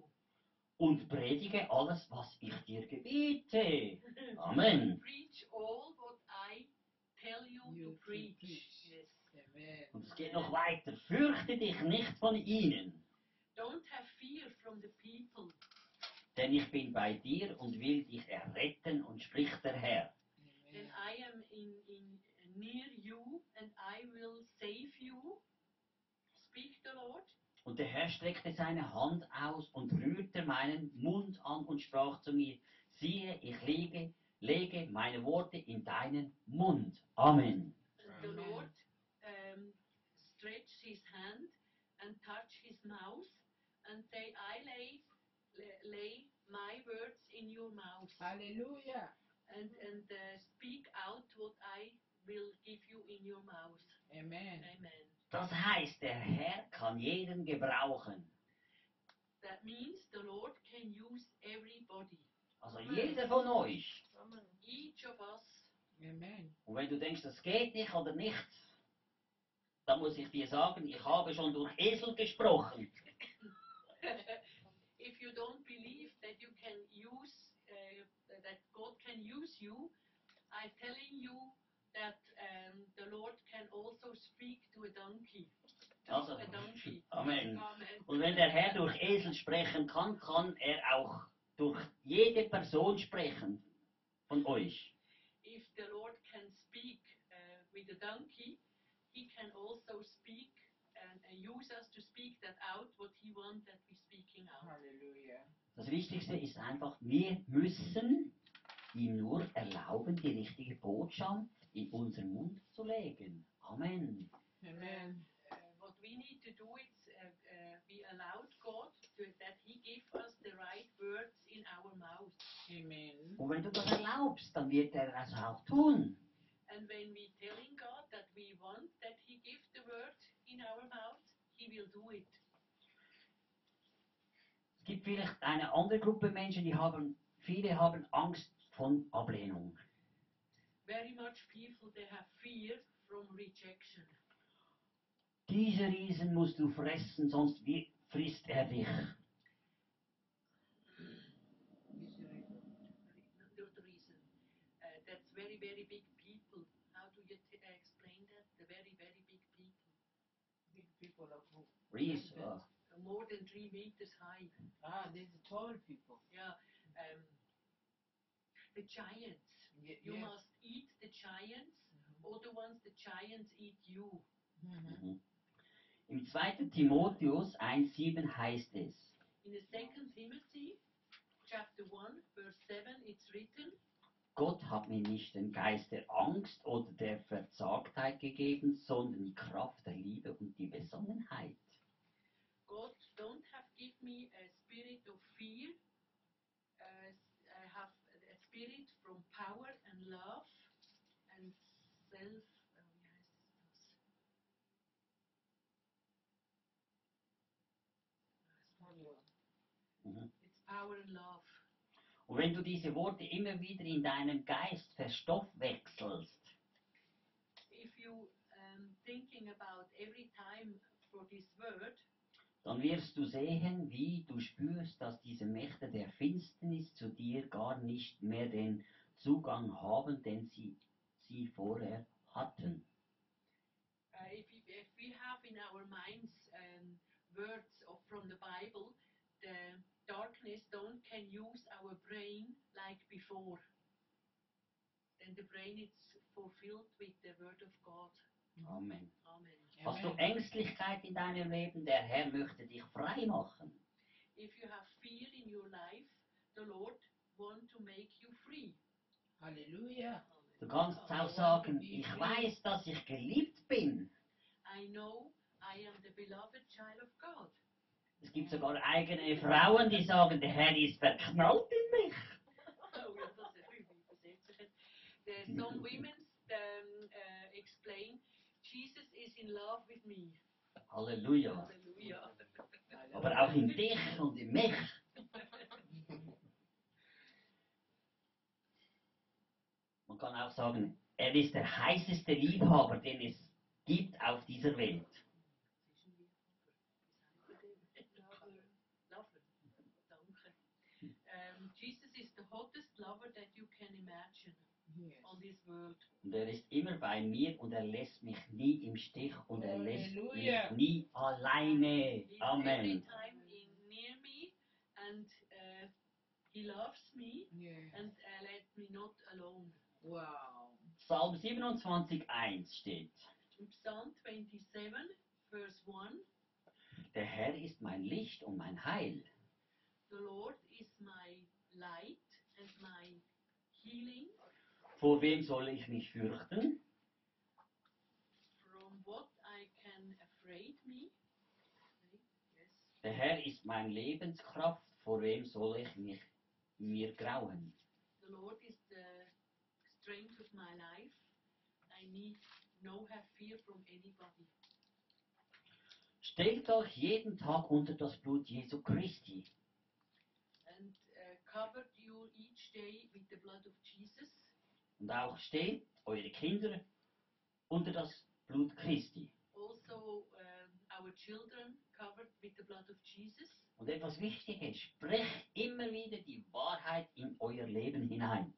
Und predige alles, was ich dir gebiete. [laughs] Amen. Preach all what I tell you, You to preach. preach. Yes. Amen. Und es geht noch weiter. Fürchte dich nicht von ihnen, Don't have fear from the people, denn ich bin bei dir und will dich erretten, und spricht der Herr. then Amen. I am in, in near you, and I will save you. Speak the Lord. Und der Herr streckte seine Hand aus und rührte meinen Mund an und sprach zu mir, siehe, ich lege, lege meine Worte in deinen Mund. Amen. And the. Lord um, stretch his hand and touch his mouth and say, I lay, lay, lay my words in your mouth Hallelujah. and, and uh, speak out what I will give you in your mouth. Amen. Amen. Das heißt, der Herr kann jeden gebrauchen. That means the Lord can use everybody, Also jeder von euch. each of us. Amen. Und wenn du denkst, das geht nicht oder nicht, dann muss ich dir sagen, ich habe schon durch Esel gesprochen. [laughs] if you don't believe that you can use, uh, that God can use you, I'm telling you that um, the Lord can also speak to a donkey. Also, a donkey. [laughs] Amen. Amen. Und wenn der Herr durch Esel sprechen kann, kann er auch durch jede Person sprechen von euch. If the Lord can speak uh, with a donkey, He can also speak and, and use us to speak that out what He wants that we speaking out. Hallelujah. Das Wichtigste ist einfach, wir müssen ihm nur erlauben, die richtige Botschaft in unseren Mund zu legen. Amen. Amen. Uh, what we need to do is uh, uh, we allowed God to, that He give us the right words in our mouth. Amen. Und wenn du das erlaubst, dann wird er es auch tun. And when we telling God that we want that He give the word in our mouth, He will do it. Es gibt vielleicht eine andere Gruppe Menschen, die haben, viele haben Angst von Ablehnung. Very much people they have fear from rejection. Diese Riesen musst du fressen, sonst wi- frisst er dich. Not reason. Uh, that's very very big people. How do you t- uh, explain that? The very very big people, Big people of who? Ries, Like uh, Uh, more than three meters high. Ah, these are tall people. Yeah. Um, the giants. You yes. must eat the giants, otherwise the giants eat you. Mhm. Im 2. Timotheus 1,7 heißt es, In the second Timothy, chapter 1, verse 7, it's written, Gott hat mir nicht den Geist der Angst oder der Verzagtheit gegeben, sondern die Kraft der Liebe und die Besonnenheit. God don't have give me a spirit of fear. Uh, I have a spirit from power and love and self. Uh, wie heißt das? Mhm. It's power and love. Und wenn du diese Worte immer wieder in deinem Geist verstoffwechselst, If you um, thinking about every time for this word, dann wirst du sehen, wie du spürst, dass diese Mächte der Finsternis zu dir gar nicht mehr den Zugang haben, den sie, sie vorher hatten. uh, if, you, if we have in our minds um, words of, from the Bible, the darkness don't can use our brain like before. Then the brain is fulfilled with the word of God. Amen. Amen. Hast du. Ängstlichkeit in deinem Leben? Der Herr möchte dich frei machen. If you have fear in your life, the Lord want to make you free. Hallelujah. Du kannst auch sagen, ich weiß, dass ich geliebt bin. I know I am the beloved child of God. Es gibt sogar eigene Frauen, die sagen, der Herr ist verknallt in mich. [laughs] Oh, ja, das ist übersetzt. Some women um, uh, explain, Jesus is in love with me. Halleluja. Halleluja. Aber auch in dich und in mich. Kann auch sagen, er ist der heißeste Liebhaber, den es gibt auf dieser Welt. Um, Jesus is the hottest lover that you can imagine Yes. on this world. Und er ist immer bei mir und er lässt mich nie im Stich und er lässt Halleluja. mich nie alleine. He's every Amen. time in near me and uh, he loves me Yes. and uh, let me not alone. Wow. Psalm 27,1 steht. In Psalm 27, verse 1, Der Herr ist mein Licht und mein Heil. the Lord is my light and my healing. Vor wem soll ich mich fürchten? From what I can afraid me. Yes. Der Herr ist mein Lebenskraft. Vor wem soll ich mich mir grauen? The Lord is the strength of my life. I need no have fear from anybody. Stellt euch jeden Tag unter das Blut Jesu Christi. And uh, covered you each day with the blood of Jesus. Und auch stellt eure Kinder unter das Blut Christi. Also, um, our children covered with the blood of Jesus. Und etwas Wichtiges, sprecht immer wieder die Wahrheit in euer Leben hinein.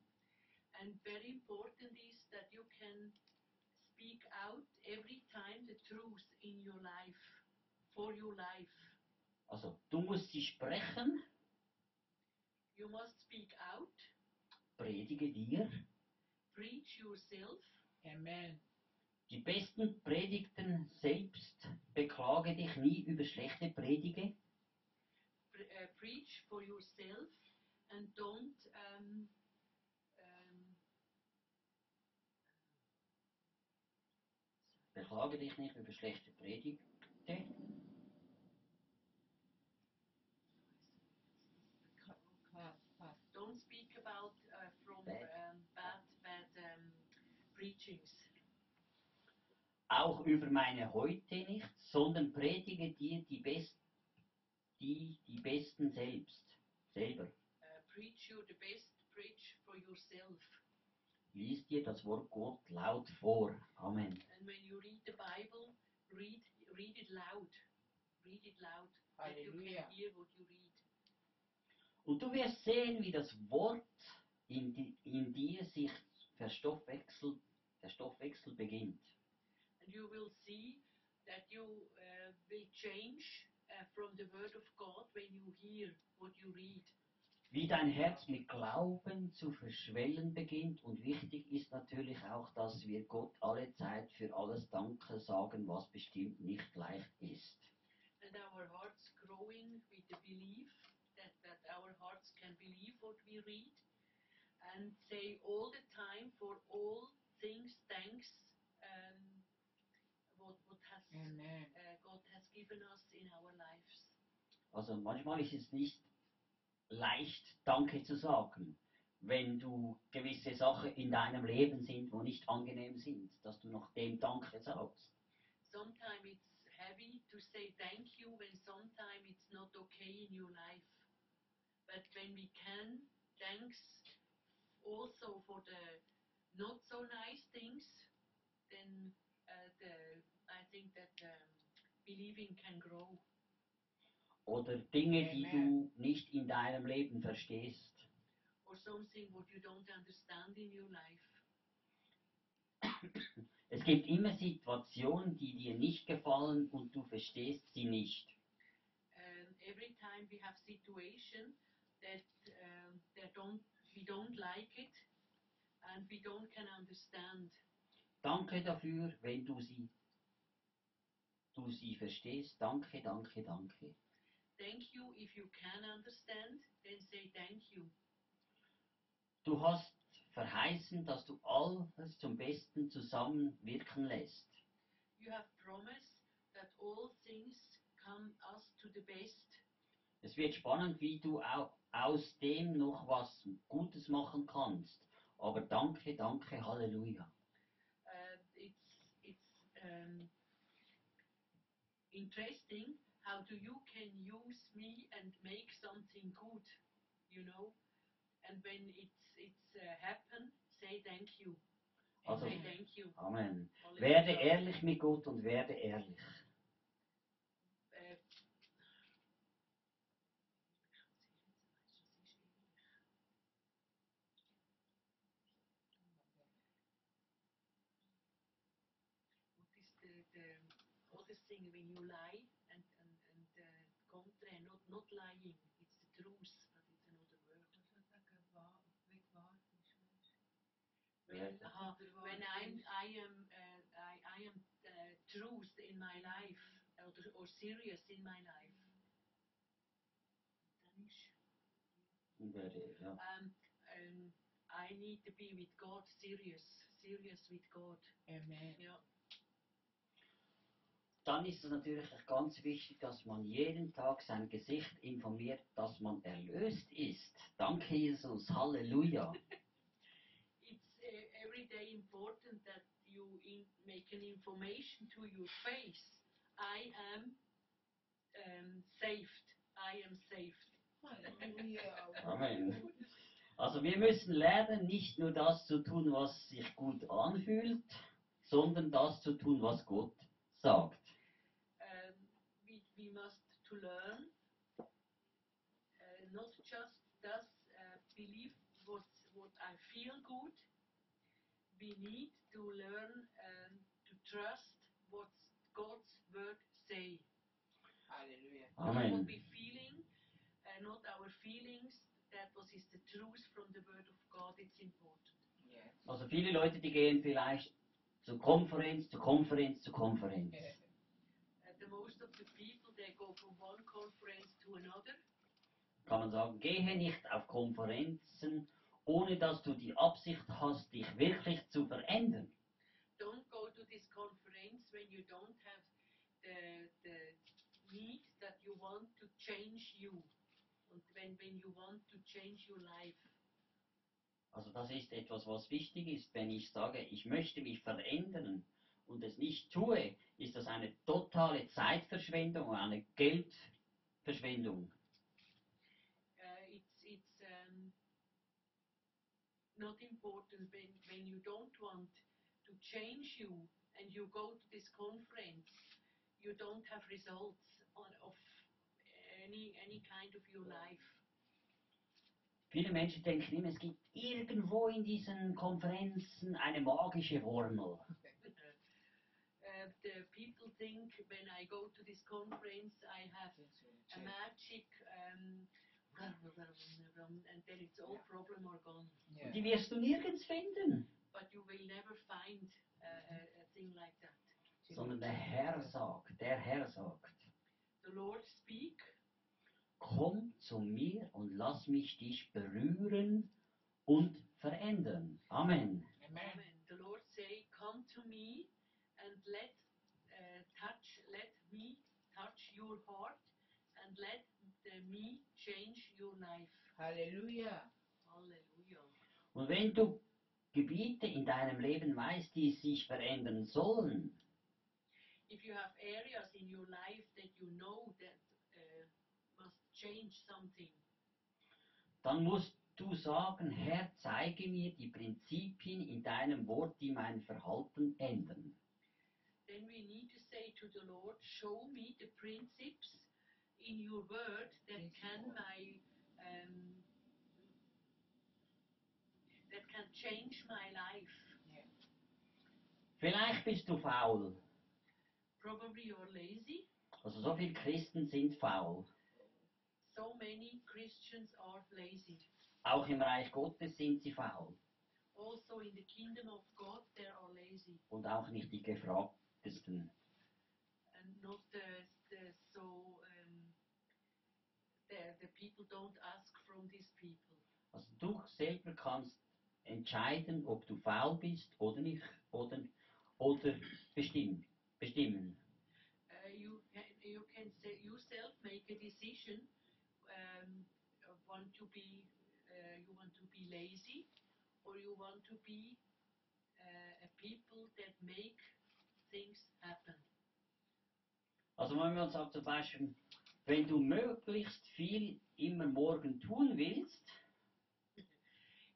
And very important is that you can speak out every time the truth in your life, for your life. Also, du musst sie sprechen, You must speak out, predige dir. preach yourself. Amen. Die besten Predigten selbst beklage dich nie über schlechte Predige. Pre- uh, preach for yourself and don't um, beklage dich nicht über schlechte pass. Don't speak about uh, from Bad. um, bad, bad um, preachings. Auch über meine heute nicht, sondern predige dir die, Best, die, die Besten selbst. Selber. Uh, preach you the best, preach for yourself. Lies dir das Wort Gott laut vor. Amen. And when you read the Bible, read read it loud. Read it loud. That you Hallelujah. can hear what you read. Und du wirst sehen, wie das Wort in, di, in dir sich verstoffwechselt, der Stoffwechsel beginnt. And you will see that you uh, will change uh, from the Word of God when you hear what you read. Wie dein Herz mit Glauben zu verschwellen beginnt. Und wichtig ist natürlich auch, dass wir Gott alle Zeit für alles Danke sagen, was bestimmt nicht leicht ist. And our hearts growing with the belief that, that our hearts can believe what we read and say all the time for all things thanks um, what, what has uh, God has given us in our lives. Also manchmal ist es nicht leicht, Danke zu sagen, wenn du gewisse Sachen in deinem Leben sind, wo nicht angenehm sind, dass du noch dem Danke sagst. Sometimes it's heavy to say thank you when sometimes it's not okay in your life. But when we can, thanks also for the not so nice things, then uh, the, I think that um, believing can grow. Oder Dinge, die du nicht in deinem Leben verstehst. Or something what you don't understand in your life. Es gibt immer Situationen, die dir nicht gefallen und du verstehst sie nicht. And every time we have situation that um, that don't we don't like it and we don't can understand. Danke dafür, wenn du sie, du sie verstehst. Danke, danke, danke. Thank you if you can understand, then say thank you. Du hast verheißen, dass du alles zum Besten zusammenwirken lässt. You have promised that all things come us to the best. Es wird spannend, wie du au aus dem noch was Gutes machen kannst. Aber danke, danke, Halleluja. Uh, it's it's um, interesting how do you can use me and make something good, you know. And when it's it's uh, happen, say thank you. Also, Say thank you. Amen. Werde ehrlich mit Gott und werde ehrlich. Äh, What is the, the other thing when you lie and and and uh, contra not not lying it's the truth but it's another word. When, aha, when I'm I am uh, I I am uh, truth in my life or, or serious in my life. Danish. Und werde, ja. Um, um, I need to be with God serious, serious with God. Amen. Ja. Dann ist es natürlich ganz wichtig, dass man jeden Tag sein Gesicht informiert, dass man erlöst ist. Danke, Jesus. Halleluja. [laughs] It's uh, every day important that you in, make an information to your face. I am um, saved. I am saved. Hallelujah. [laughs] Amen. Also wir müssen lernen, nicht nur das zu tun, was sich gut anfühlt, sondern das zu tun, was Gott sagt. We, we must to learn uh, not just does uh, believe what what I feel good. We need to learn um, to trust what God's word say. Hallelujah. Not what Amen. we feeling, uh, not our feelings. That was is the truth from the word of God. It's important. Yes. Also viele Leute, die gehen vielleicht zur Konferenz, zur Konferenz, zur Konferenz. The most of the people they go from one conference to another. Kann man sagen, gehe nicht auf Konferenzen, ohne dass du die Absicht hast, dich wirklich zu verändern. Don't go to this conference when you don't have the, the need that you want to change you. And when, when you want to change your life. Also das ist etwas, was wichtig ist. Wenn ich sage, ich möchte mich verändern und es nicht tue, ist das eine totale Zeitverschwendung, eine Geldverschwendung. Uh, it's it's um, not important when, when you don't want to change you and you go to this conference, you don't have results on, of any any kind of your life. Viele Menschen denken immer, es gibt irgendwo in diesen Konferenzen eine magische Formel. Uh, the people think when I go to this conference, I have a magic, um, and then it's all problem are gone. Yeah. Die wirst du nirgends finden. But you will never find uh, a, a thing like that. Sondern der Herr sagt, der Herr sagt, The Lord speak, komm zu mir und lass mich dich berühren und verändern. Amen. Amen. Amen. The Lord say, come to me and let uh, touch, let me touch your heart and let the, me change your life. Hallelujah. Hallelujah. Und wenn du Gebiete in deinem Leben weißt, die sich verändern sollen, If you have areas in your life that you know that uh, must change something, dann musst du sagen, Herr, zeige mir die Prinzipien in deinem Wort, die mein Verhalten ändern. Then we need to say to the Lord, show me the principles in your word that can my um, that can change my life. Vielleicht bist du faul. Probably you're lazy. Also so viele Christen sind faul. So many Christians are lazy. Auch im Reich Gottes sind sie faul. Also in the kingdom of God, they are lazy, Und auch nicht die and not the, the so um, the the people don't ask from these people. Also du selber kannst entscheiden, ob du faul bist oder nicht. Oder, oder bestimmen. bestimmen. Uh, you can you can say yourself make a decision. Um, want to be uh, you want to be lazy, or you want to be uh, a people that make things happen. Also wenn man sagt zum Beispiel, wenn du möglichst viel immer morgen tun willst, [laughs]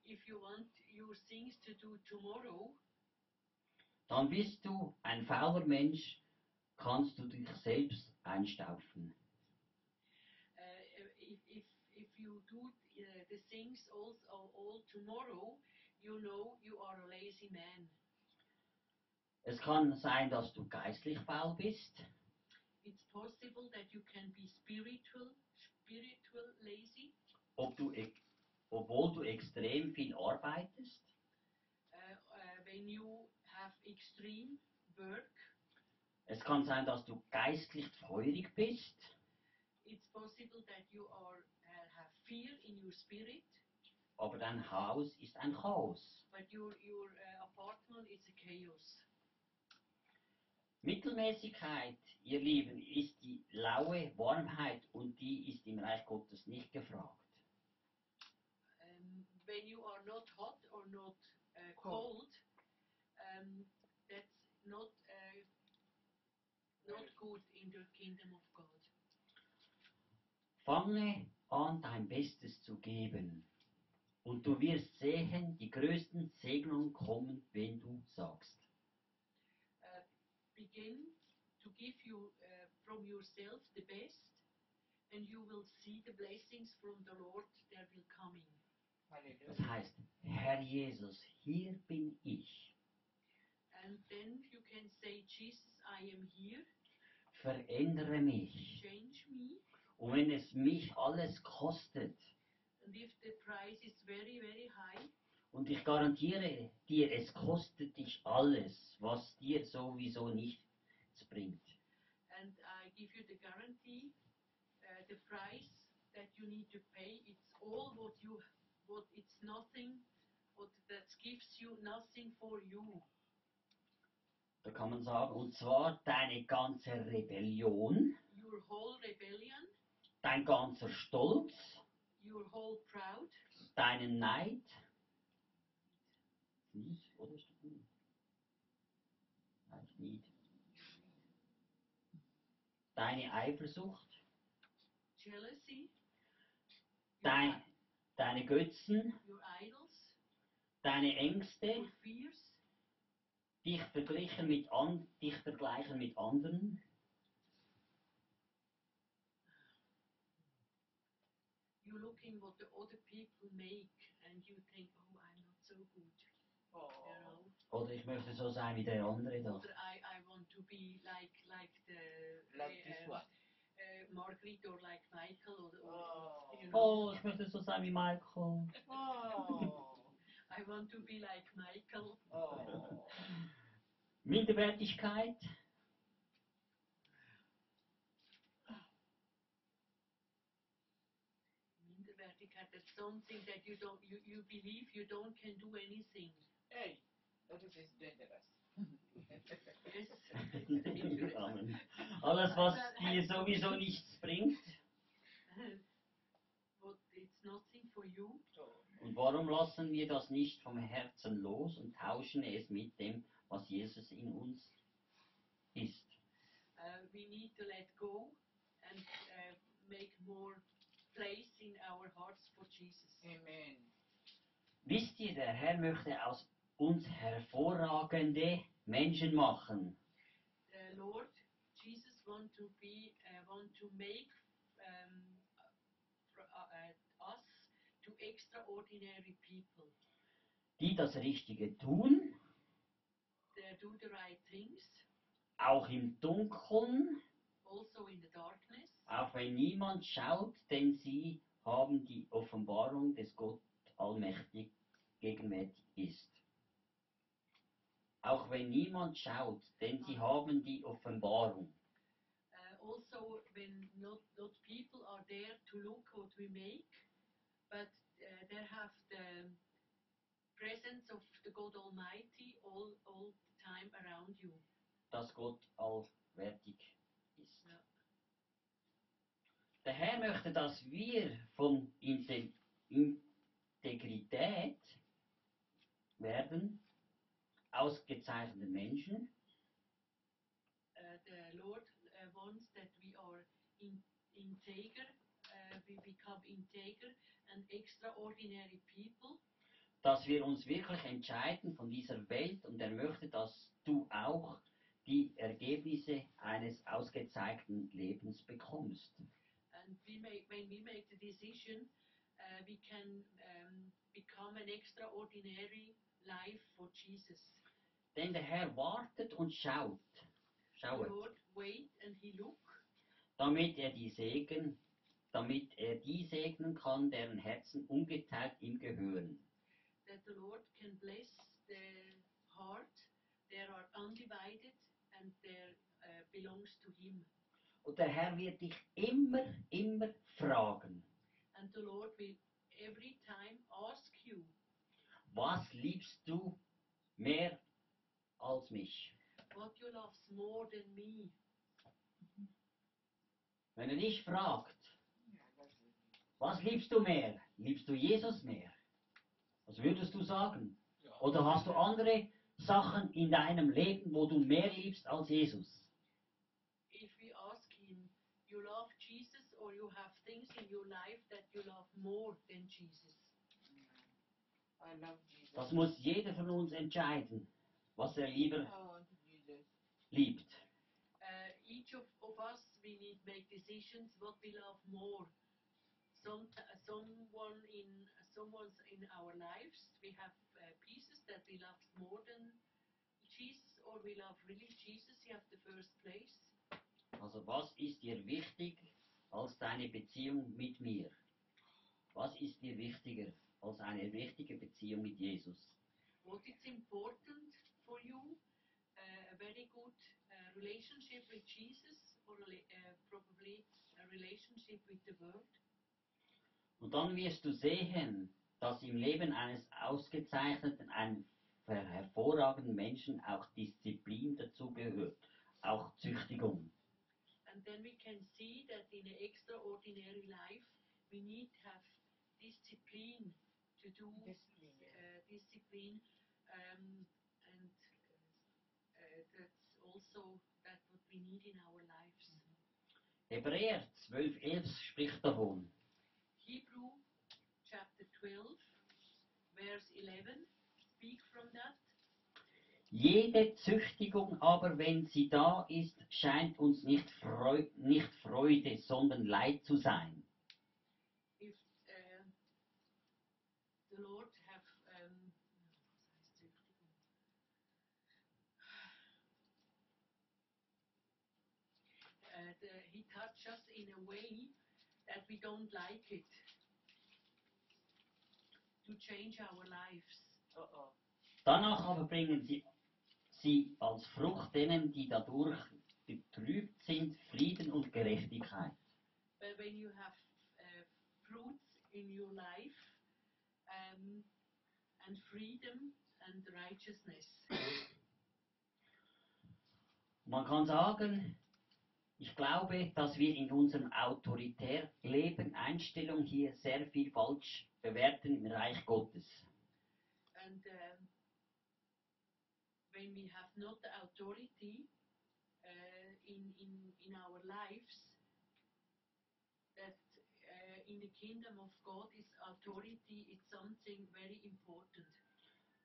If you want your things to do tomorrow, dann bist du ein fauler Mensch, kannst du dich selbst einstaufen. uh, if, if if you do uh, the things also all tomorrow, you know you are a lazy man. Es kann sein, dass du geistlich faul bist, It's possible that you can be spiritual, spiritual lazy. ob du, obwohl du extrem viel arbeitest. uh, uh, when you have extreme work, Es kann sein, dass du geistlich feurig bist, it's possible that you are uh, have fear in your spirit, aber dein Haus ist ein Chaos. but your your uh, apartment is a chaos. Mittelmäßigkeit, ihr Lieben, ist die laue Warmheit und die ist im Reich Gottes nicht gefragt. Um, when you are not hot or not uh, Cold. um, that's not uh, not good in the kingdom of God. Fange an, dein Bestes zu geben. Und du wirst sehen, die größten Segnungen kommen, wenn du sagst. Begin to give you uh, from yourself the best, and you will see the blessings from the Lord that will coming. Das Hallelujah. heißt, Herr Jesus, hier bin ich. And then you can say, Jesus, I am here, Verändere mich. change me. Und wenn es mich alles kostet, And if the price is very, very high, und ich garantiere dir, es kostet dich alles, was dir sowieso nichts bringt. and I give you the guarantee, uh, the price that you need to pay, it's all what you, what it's nothing, what that gives you nothing for you. Da kann man sagen, und zwar deine ganze Rebellion, your whole rebellion, dein ganzer Stolz, your whole proud, deinen Neid. Nicht, oder? Steht nicht. Nicht. Deine Eifersucht, jealousy, dein, deine Götzen, deine Ängste, dich vergleichen mit, an, dich vergleichen mit anderen, you looking what the other people make and you think, oh, I'm not so good. You know. oder ich möchte so sein wie der andere da. Or I, I want to be like like the Like the, this um, one. uh, Margaret or like Michael or, or Oh. you know. Oh, ich möchte so sein wie Michael. Oh. [laughs] I want to be like Michael. Oh. Minderwertigkeit, Minderwertigkeit. That's something that you don't you, you believe you don't can do anything. Hey, that is dangerous. [laughs] Amen. Alles, was dir sowieso nichts bringt. but it's nothing for you. So, Und warum lassen wir das nicht vom Herzen los und tauschen es mit dem, was Jesus in uns ist? Uh, we need to let go and uh, make more place in our hearts for Jesus. Amen. Wisst ihr, der Herr möchte aus uns hervorragende Menschen machen. uh, Lord Jesus want to be uh, want to make um, uh, uh, us to extraordinary people. die das Richtige tun, They do the right things, auch im Dunkeln, also in the darkness. auch wenn niemand schaut, denn sie haben die Offenbarung des Gott allmächtig gegenwärtig ist. Auch wenn niemand schaut, denn sie haben die Offenbarung. Uh, also, when not not people are there to look what we make, but uh, they have the presence of the God Almighty all all the time around you. dass Gott allwärtig ist. Ja. Der Herr möchte, dass wir von Inte- Integrität werden, ausgezeichnete Menschen, uh, the Lord uh, wants that we are in, integer, uh, we become integer and extraordinary people, dass wir uns wirklich entscheiden von dieser Welt und er möchte, dass du auch die Ergebnisse eines ausgezeichneten Lebens bekommst. and we make, when we make the decision, uh, we can um, become an extraordinary life for Jesus. Denn der Herr wartet und schaut, schaut, damit er die Segen, damit er die segnen kann, deren Herzen ungeteilt ihm gehören. that the Lord can bless the heart, they are undivided and they uh, belongs to Him. Und der Herr wird dich immer, immer fragen, And the Lord will every time ask you, was liebst du mehr als mich? what you loves more than me. Wenn er dich fragt, was liebst du mehr? Liebst du Jesus mehr? Was würdest du sagen? Oder hast du andere Sachen in deinem Leben, wo du mehr liebst als Jesus? If we ask him, you love Jesus or you have things in your life that you love more than Jesus? I love Jesus. Das muss jeder von uns entscheiden, was er lieber liebt. Uh, each of, of us, we need make decisions what we love more. Some, someone in someone's in our lives, we have uh, pieces that we love more than Jesus, or we love really Jesus. You have the first place. Also was ist dir wichtig als deine Beziehung mit mir? Was ist dir wichtiger als eine richtige Beziehung mit Jesus? What is important for you? Uh, a very good uh, relationship with Jesus, or uh, probably a relationship with the world. Und dann wirst du sehen, dass im Leben eines Ausgezeichneten ein her hervorragenden Menschen auch Disziplin dazu gehört, auch Züchtigung. And then we can see that in an extraordinary life, we need to have discipline to do Discipline, uh, discipline, um, that's also that what we need in our lives. Hebräer 12,11 spricht davon. Hebrew chapter 12, verse 11, speak from that. Jede Züchtigung aber, wenn sie da ist, scheint uns nicht, Freu nicht Freude, sondern Leid zu sein. If uh, the Lord have um, was heißt Züchtigung? Uh, the, he touched us in a way that we don't like it to change our lives. Uh-oh. Danach aber bringen sie, sie als Frucht denen, die dadurch betrübt sind, Frieden und Gerechtigkeit. But when you have uh, fruits in your life um, and freedom and righteousness, Man kann sagen, ich glaube, dass wir in unserem autoritär Leben Einstellung hier sehr viel falsch bewerten im Reich Gottes. and um, when we have not the authority uh, in, in, in our lives, that uh, in the kingdom of God is authority is something very important.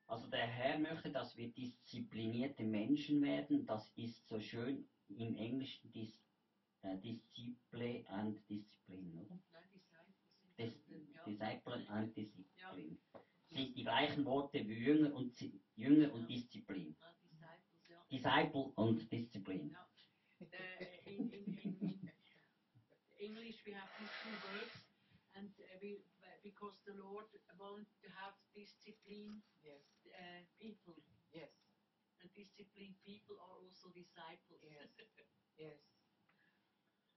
Also der Herr möchte, dass wir disziplinierte Menschen werden. Das ist so schön im Englischen Dis, äh, Disziple and discipline, oder? Nein, disciples. Dis, ja. Disciple and Disziplin. Sind die gleichen Worte wie Jünger und, Zi- Jünger und Disziplin. Ah, disciples, ja. Disciple und Disziplin. Ja. Uh, in, in, in English, we have these two words, and uh, we, because the Lord wants to have disciplined Yes, uh, people, yes, and disciplined people are also disciples. Yes. [laughs]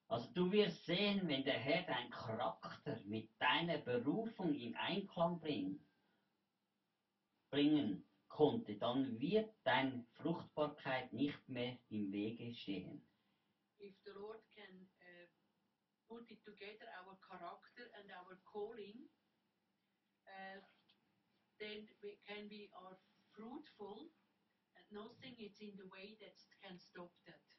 Also du wirst sehen, wenn der Herr deinen Charakter mit deiner Berufung in Einklang bringen, bringen konnte, dann wird deine Fruchtbarkeit nicht mehr im Wege stehen. if the Lord can uh, put it together, our character and our calling, uh, then we can be are fruitful, and nothing is in the way that can stop that.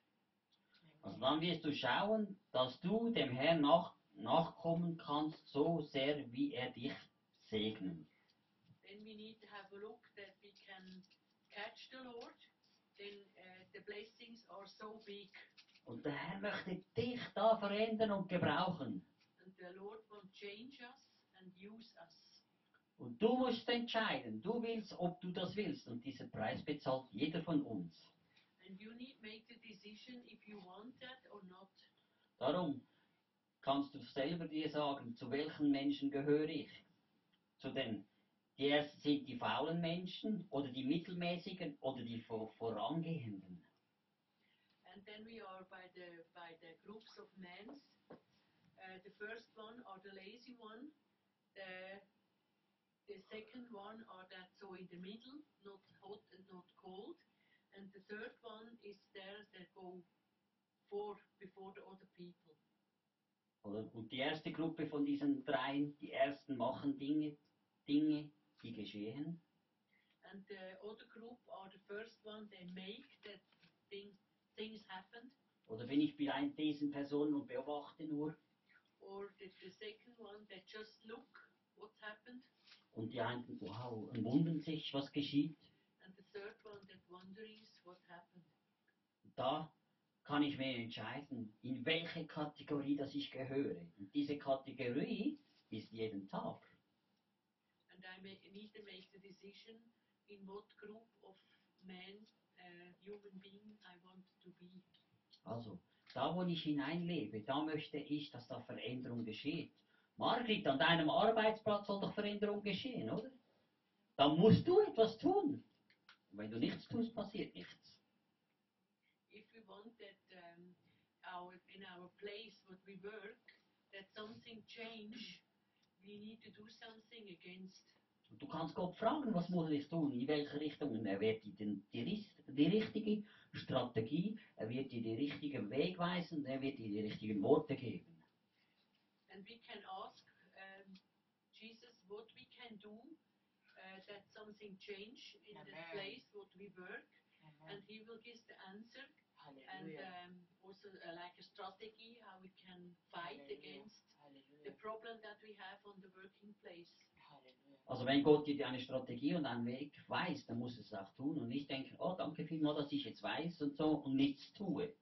Also dann wirst du schauen, dass du dem Herrn nach, nachkommen kannst, so sehr wie er dich segnet. Then we need to have a look that we can catch the Lord. Then uh, the blessings are so big, Und der Herr möchte dich da verändern und gebrauchen. and the Lord will change us and use us. Und du musst entscheiden, du willst, ob du das willst. Und diesen Preis bezahlt jeder von uns. Darum kannst du selber dir sagen, zu welchen Menschen gehöre ich? Zu den, die erst sind die faulen Menschen oder die mittelmäßigen oder die vor, vorangehenden. And then we are by the by the groups of men. Uh, the first one are the lazy one. The the second one are that so in the middle, not hot and not cold. And the third one is there that go for before the other people. Oder? Und die erste Gruppe von diesen dreien, die ersten machen Dinge, Dinge, die geschehen. And the other group are the first one they make that thing, things happen. Oder bin ich bei diesen Personen und beobachte nur? Or the, the second one that just look what's happened. Und die einen, wow, und wundern sich, was geschieht. And the third one that happened. Da kann ich mir entscheiden, in welche Kategorie das ich gehöre. Und diese Kategorie ist jeden Tag. And I may, need to make the decision in what group of men, uh, human being I want to be. Also, da wo ich hineinlebe, da möchte ich, dass da Veränderung geschieht. Margrit, an deinem Arbeitsplatz soll doch Veränderung geschehen, oder? Da musst du etwas tun. Wenn du nichts tust, passiert nichts. If we want that um, our in our place what we work, that something change, we need to do something against. Und du kannst Gott fragen, was muss ich tun, in welche Richtung. Und er wird dir die, die richtige Strategie, er wird dir den richtigen Weg weisen, er wird dir die richtigen Worte geben. And we can ask um, Jesus what we can do that something change in the place what we work, and He will give the answer and um, also uh, like a strategy how we can fight Hallelujah. against the problem that we have on the working place. Hallelujah. Also wenn Gott dir eine Strategie und einen Weg weist, dann muss es auch tun und nicht denken, oh danke vielmals, dass ich jetzt weiß und so und nichts tue.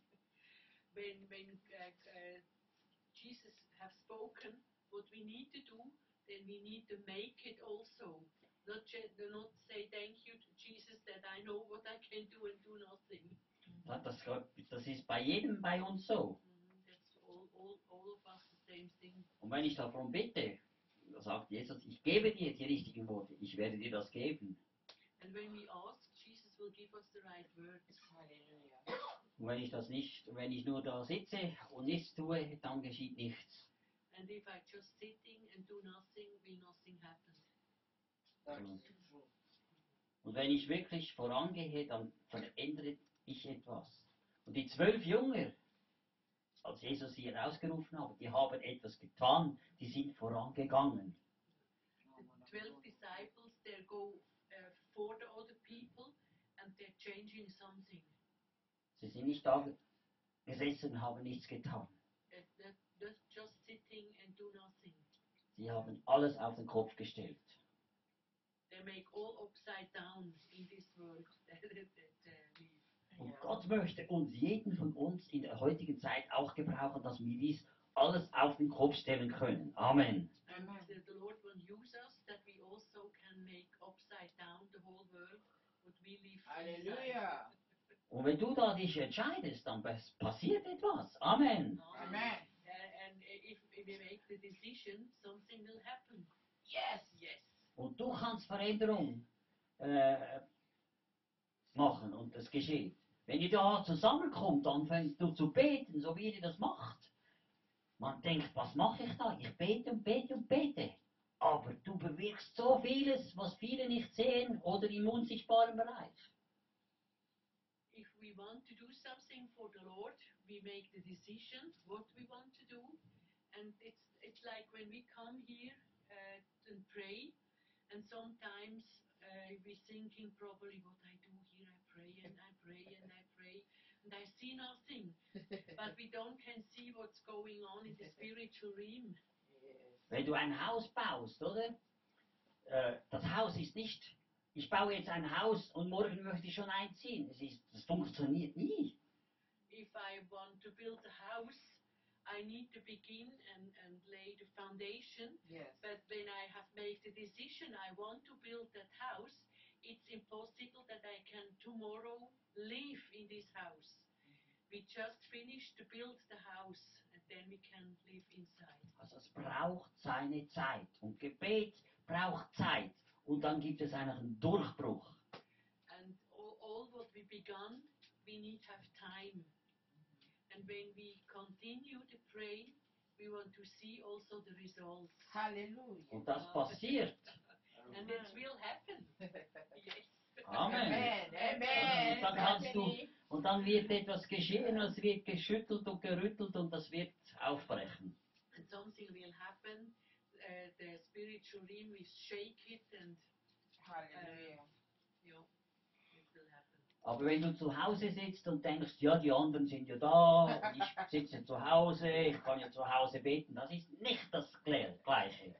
When when uh, uh, Jesus have spoken what we need to do, then we need to make it also. Not not say thank you to Jesus that I know what I can do and do nothing. Ja, Das, das ist bei jedem bei uns so. Mhm, all, all, all. Und wenn ich darum bitte, sagt Jesus, ich gebe dir die richtigen Worte, ich werde dir das geben. And when we ask, Jesus will give us the right words. Hallelujah. Und wenn ich das nicht, wenn ich nur da sitze und nichts tue, dann geschieht nichts. And if I just sitting and do nothing, will nothing happen. That Mm. is true. Und wenn ich wirklich vorangehe, dann verändere ich etwas. Und die zwölf Jünger, als Jesus sie herausgerufen hat, die haben etwas getan, die sind vorangegangen. The disciples, they go uh, for the other people and they're changing something. Sie sind nicht da gesessen und haben nichts getan. That's just sitting and do nothing. Sie haben alles auf den Kopf gestellt. They make all upside down in this world [laughs] that, that, that uh, we Und. Gott möchte uns, jeden von uns in der heutigen Zeit auch gebrauchen, dass wir dies alles auf den Kopf stellen können. Amen. And Amen. the, the Lord will use us that we also can make upside down the whole world, what we live inside. Hallelujah. [laughs] Und wenn du da dich entscheidest, dann pass- passiert etwas. Amen. Amen. And if, if we make the decision, something will happen. Yes. Yes. Und du kannst Veränderung äh, machen und das geschieht. Wenn ihr da zusammenkommt, dann fängst du zu beten, so wie ihr das macht. Man denkt, was mache ich da? Ich bete und bete und bete. Aber du bewirkst so vieles, was viele nicht sehen oder im unsichtbaren Bereich. If we want to do something for the Lord, we make the decision what we want to do. And it's, it's like when we come here uh, and pray, and sometimes uh, we're thinking probably what I do here, I pray and I pray and I pray, and I see nothing. but we don't can see what's going on in the spiritual realm. [laughs] Wenn du ein Haus baust, oder? Äh, das Haus ist nicht, ich baue jetzt ein Haus und morgen möchte ich schon einziehen. Es ist, das funktioniert nie. If I want to build a house, I need to begin and, and lay the foundation. Yes. But when I have made the decision I want to build that house, it's impossible that I can tomorrow live in this house. Mm-hmm. We just finished to build the house and then we can live inside. Also es braucht seine Zeit. Und Gebet braucht Zeit. Und dann gibt es einen Durchbruch. And all, all what we begun, we need have time. And when we continue to pray, we want to see also the results. Hallelujah. Und das passiert. [laughs] And it will happen. [laughs] Yes. Amen. Amen. Amen. Und dann kannst du, und dann wird etwas geschehen, es wird geschüttelt und gerüttelt und das wird aufbrechen. and something will happen. Uh, the spiritual realm will shake it, and Hallelujah. you know, it will happen. Aber wenn du zu Hause sitzt und denkst, ja, die anderen sind ja da, und ich [laughs] sitze zu Hause, ich kann ja zu Hause beten, das ist nicht das Gleiche.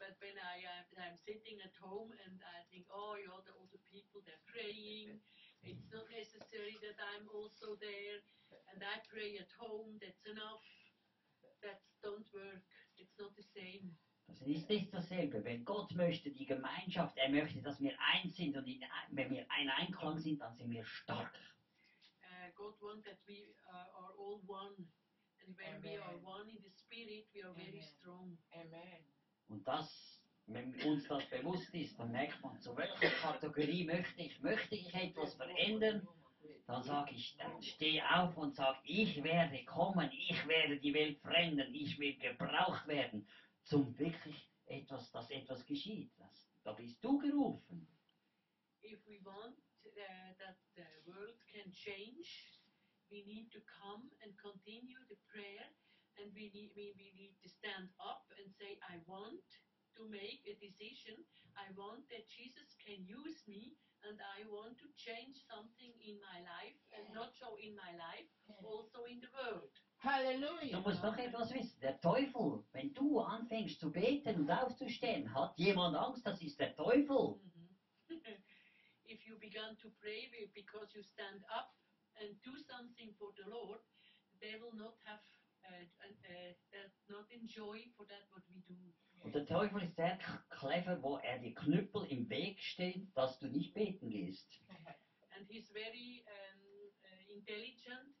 But when I uh, am I'm sitting at home and I think, oh, yeah, the other people they're praying. It's not necessary that I'm also there, and I pray at home. That's enough. That don't work. It's not the same. Das ist nicht dasselbe. Wenn Gott möchte, die Gemeinschaft, er möchte, dass wir eins sind und in, wenn wir ein Einklang sind, dann sind wir stark. Uh, God wants that we uh, are all one, and when we are Amen. one in the spirit, we are very Amen. strong. Amen. Und das, wenn uns das bewusst ist, dann merkt man, zu welcher Kategorie möchte ich. Möchte ich etwas verändern, dann sage ich, dann steh auf und sag, ich werde kommen, ich werde die Welt verändern, ich will gebraucht werden, zum wirklich etwas, dass etwas geschieht. Das, Da bist du gerufen. If we want uh, that the world can change, we need to come and continue the prayer, and we need, we, we need to stand up and say, I want to make a decision. I want that Jesus can use me, and I want to change something in my life, and not so in my life, also in the world. Du Hallelujah. musst doch etwas wissen. Der Teufel, wenn du anfängst zu beten und aufzustehen, hat jemand Angst, das ist der Teufel. [laughs] If you begin to pray be- because you stand up and do something for the Lord, they will not have, uh, uh, they'll not enjoy for that what we do. Und der Teufel ist sehr clever, wo er die Knüppel im Weg steht, dass du nicht beten gehst. [laughs] And he's very um, uh, intelligent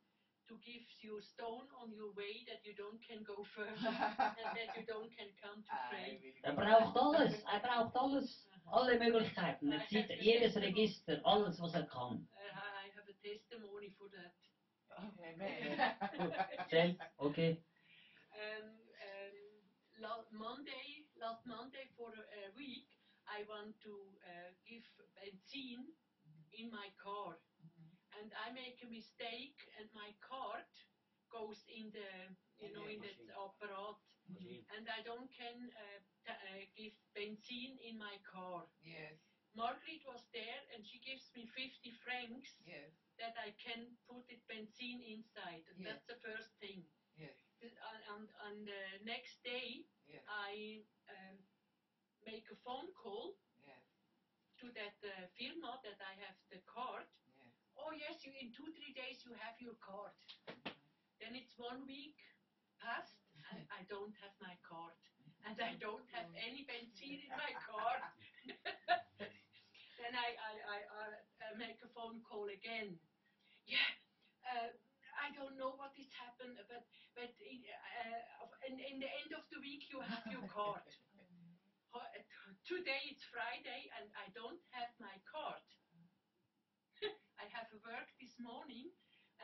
to give you stone on your way that you don't can go further [laughs] and that you don't can come to pray. Er braucht alles, er braucht alles, alle Möglichkeiten. Er zieht jedes Register, alles, was er kann. Uh, I have a testimony for that. Amen. [laughs] [laughs] Okay. Um, um, last Monday, last Monday for a, a week, I want to uh, give benzene in my car, and I make a mistake, and my card goes in the, you know, in that apparat, and I don't can uh, t- uh, give benzene in my car. Yes, Margaret was there, and she gives me 50 francs yes, that I can put it benzene inside. And Yes. That's the first thing. yes, Th- And, and, and the next day, yes, I um, make a phone call yes, to that uh, firma that I have the card. Oh yes, you in two three days you have your card. Then it's one week past, and I don't have my card, and I don't have any benzene in my card. [laughs] then I, I, I, I, make a phone call again. Yeah. Uh, I don't know what is happened, but but in, uh, in, in the end of the week you have your card. [laughs] Uh, Today it's Friday and I don't have my card. I have a work this morning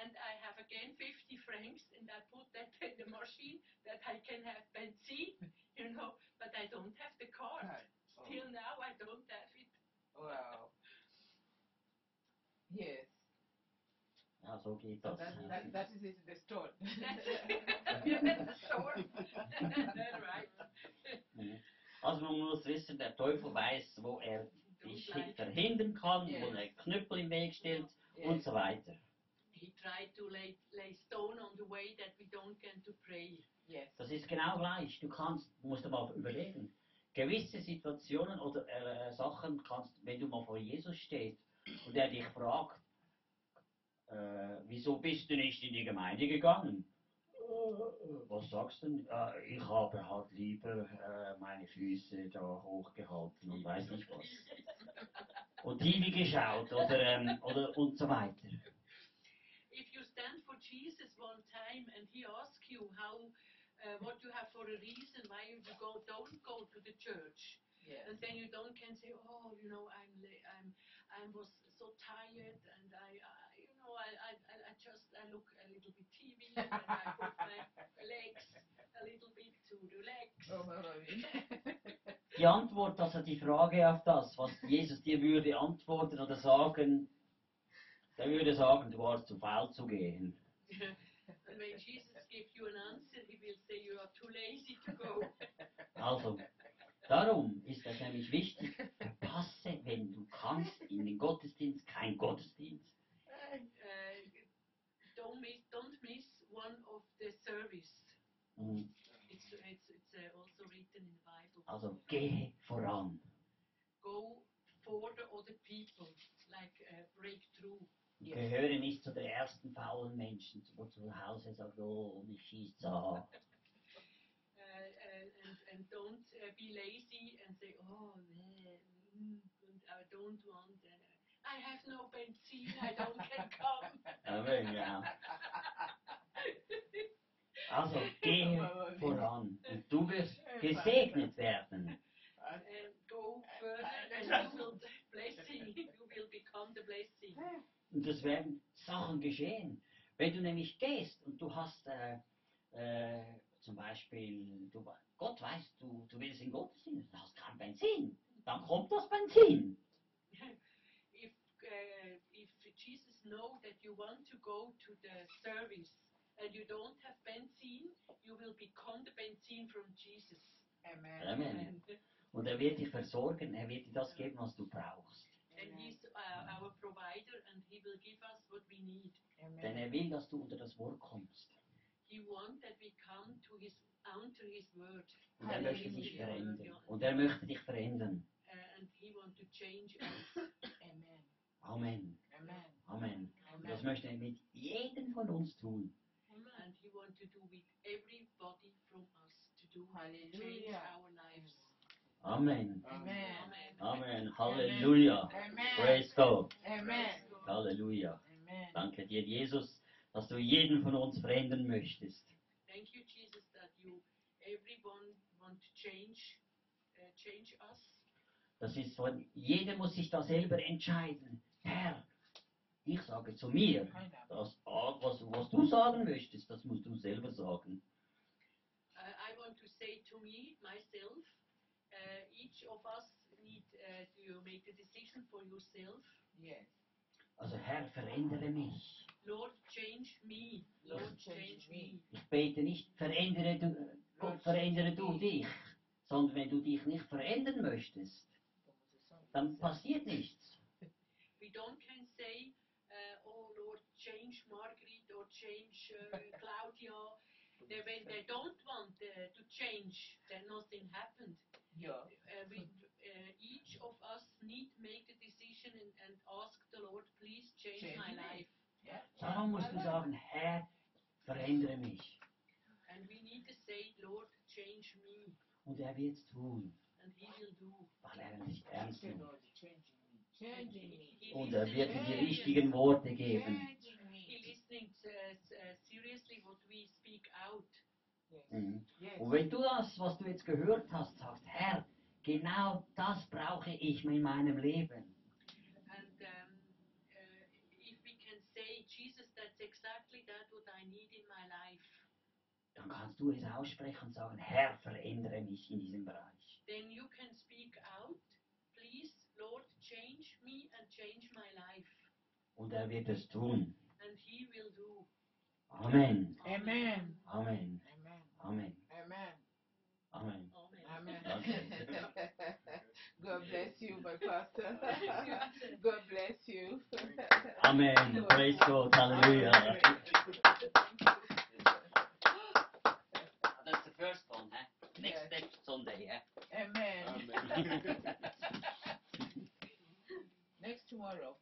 and I have again 50 francs and I put that in the machine that I can have benzene, you know, but I don't have the card. Oh, Till now I don't have it. wow. Yes. Ja, so geht So das. that, that, that is it in the store. That's [laughs] short. [laughs] [laughs] right. Also man muss wissen, der Teufel weiß, wo er like. verhindern kann, wo Yes. er Knüppel im Weg stellt und Yes. so weiter. He tried to lay, lay stone on the way that we don't get to pray. Yes. Das ist genau gleich. Du kannst, musst mal überlegen. Gewisse Situationen oder äh, Sachen kannst, wenn du mal vor Jesus stehst und er dich fragt, äh, wieso bist du nicht in die Gemeinde gegangen? Was sagst du? denn? Äh, ich habe halt lieber äh, meine Füße da hochgehalten und weiß nicht was. Und TV geschaut oder, ähm, oder und so weiter. If you stand for Jesus one time and he asks you how, uh, what you have for a reason why you go, don't go to the church, Yes. and then you don't can say, oh, you know, I'm, la- I'm, I was so tired, and I, know, I, I, I- just, I look a little bit TV, and I put my [laughs] legs a little bit to relax. Oh, oh, [laughs] Die Antwort, also die Frage auf das, was Jesus dir würde antworten oder sagen, der würde sagen, du warst zu faul zu gehen. and when Jesus gives you an answer, he will say you are too lazy to go. [laughs] Also, darum ist es nämlich wichtig, verpasse, wenn du kannst, in den Gottesdienst kein Gottesdienst. Uh, don't miss, don't miss one of the service. Mhm. It's it's it's uh, also written in the Bible. Also, gehe voran. Go for the other people, like uh, breakthrough. Yes. Gehöre nicht zu den ersten faulen Menschen, wo zu Hause sagt, oh, mich schießt [laughs] uh, and and don't uh, be lazy and say, oh, man, mm, and I don't want. Uh, I have no benzene. I don't can come. Amen, ja. Also, gehe voran. Und du wirst gesegnet werden. and go further, and you will blessing. You will become the blessing. Und es werden Sachen geschehen. Wenn du nämlich gehst und du hast äh, äh, zum Beispiel, du, Gott weiß, du, du willst in Gottesdienst, du hast kein Benzin. dann kommt das Benzin. If uh, if Jesus know that you want to go to the service and you don't have benzene, you will become the benzene from Jesus. Amen. Amen. Und er wird dich versorgen, er wird dir das geben, was du brauchst. And He's uh, our provider, and He will give us what we need. Denn Amen. er will, dass du unter das Wort kommst. He wants that we come to His under His word, Und er möchte dich verändern. Und er möchte dich verändern. uh, and He wants to change us. [coughs] Amen. Amen. Amen. Amen. Und das Amen. möchte er mit jedem von uns tun. and He wants to do with everybody from us to do change Hallelujah. our lives. Amen. Amen. Amen. Amen. Halleluja. Amen. Praise God. Amen. Halleluja. Amen. Danke dir, Jesus, dass du jeden von uns verändern möchtest. Thank you, Jesus, that you everyone want to change, uh, change us. Das ist so, jeder muss sich da selber entscheiden. Herr, ich sage zu mir, das, was, was du sagen möchtest, das musst du selber sagen. Uh, I want to say to me, myself, uh, each of us need uh, to make the decision for yourself. Yes. Also Herr, verändere mich. Lord, change me. Lord, change me. Ich bete nicht, verändere du, Gott, verändere du dich. Sondern wenn du dich nicht verändern möchtest, dann passiert nichts. We don't can say, uh, oh Lord, change Margaret or change uh, [laughs] Claudia. They, when they don't want uh, to change, then nothing happened. Yeah. uh, we, uh, each of us need make the decision and, and ask the Lord, please change, Change my me. life. Yeah. Darum musst du sagen, Herr, verändere mich. And we need to say, Lord, change me. Und er wird es tun, And He will do. weil er dich ernst nimmt. und er wird die richtigen Worte geben? Mhm. Und wenn du das, was du jetzt gehört hast, sagst, Herr, genau das brauche ich in meinem Leben. Dann kannst du es aussprechen und sagen, Herr, verändere mich in diesem Bereich. Then you can speak out, please, Lord, change me and change my life. Und er wird es tun. And he will do. Amen. Amen. Amen. Amen. Amen. Amen. Amen. [laughs] God bless you, my [laughs] pastor. God bless you. Amen. Praise God. Hallelujah. That's the first one, huh? Next step, Sunday, yeah? Amen. Amen. [laughs] next tomorrow.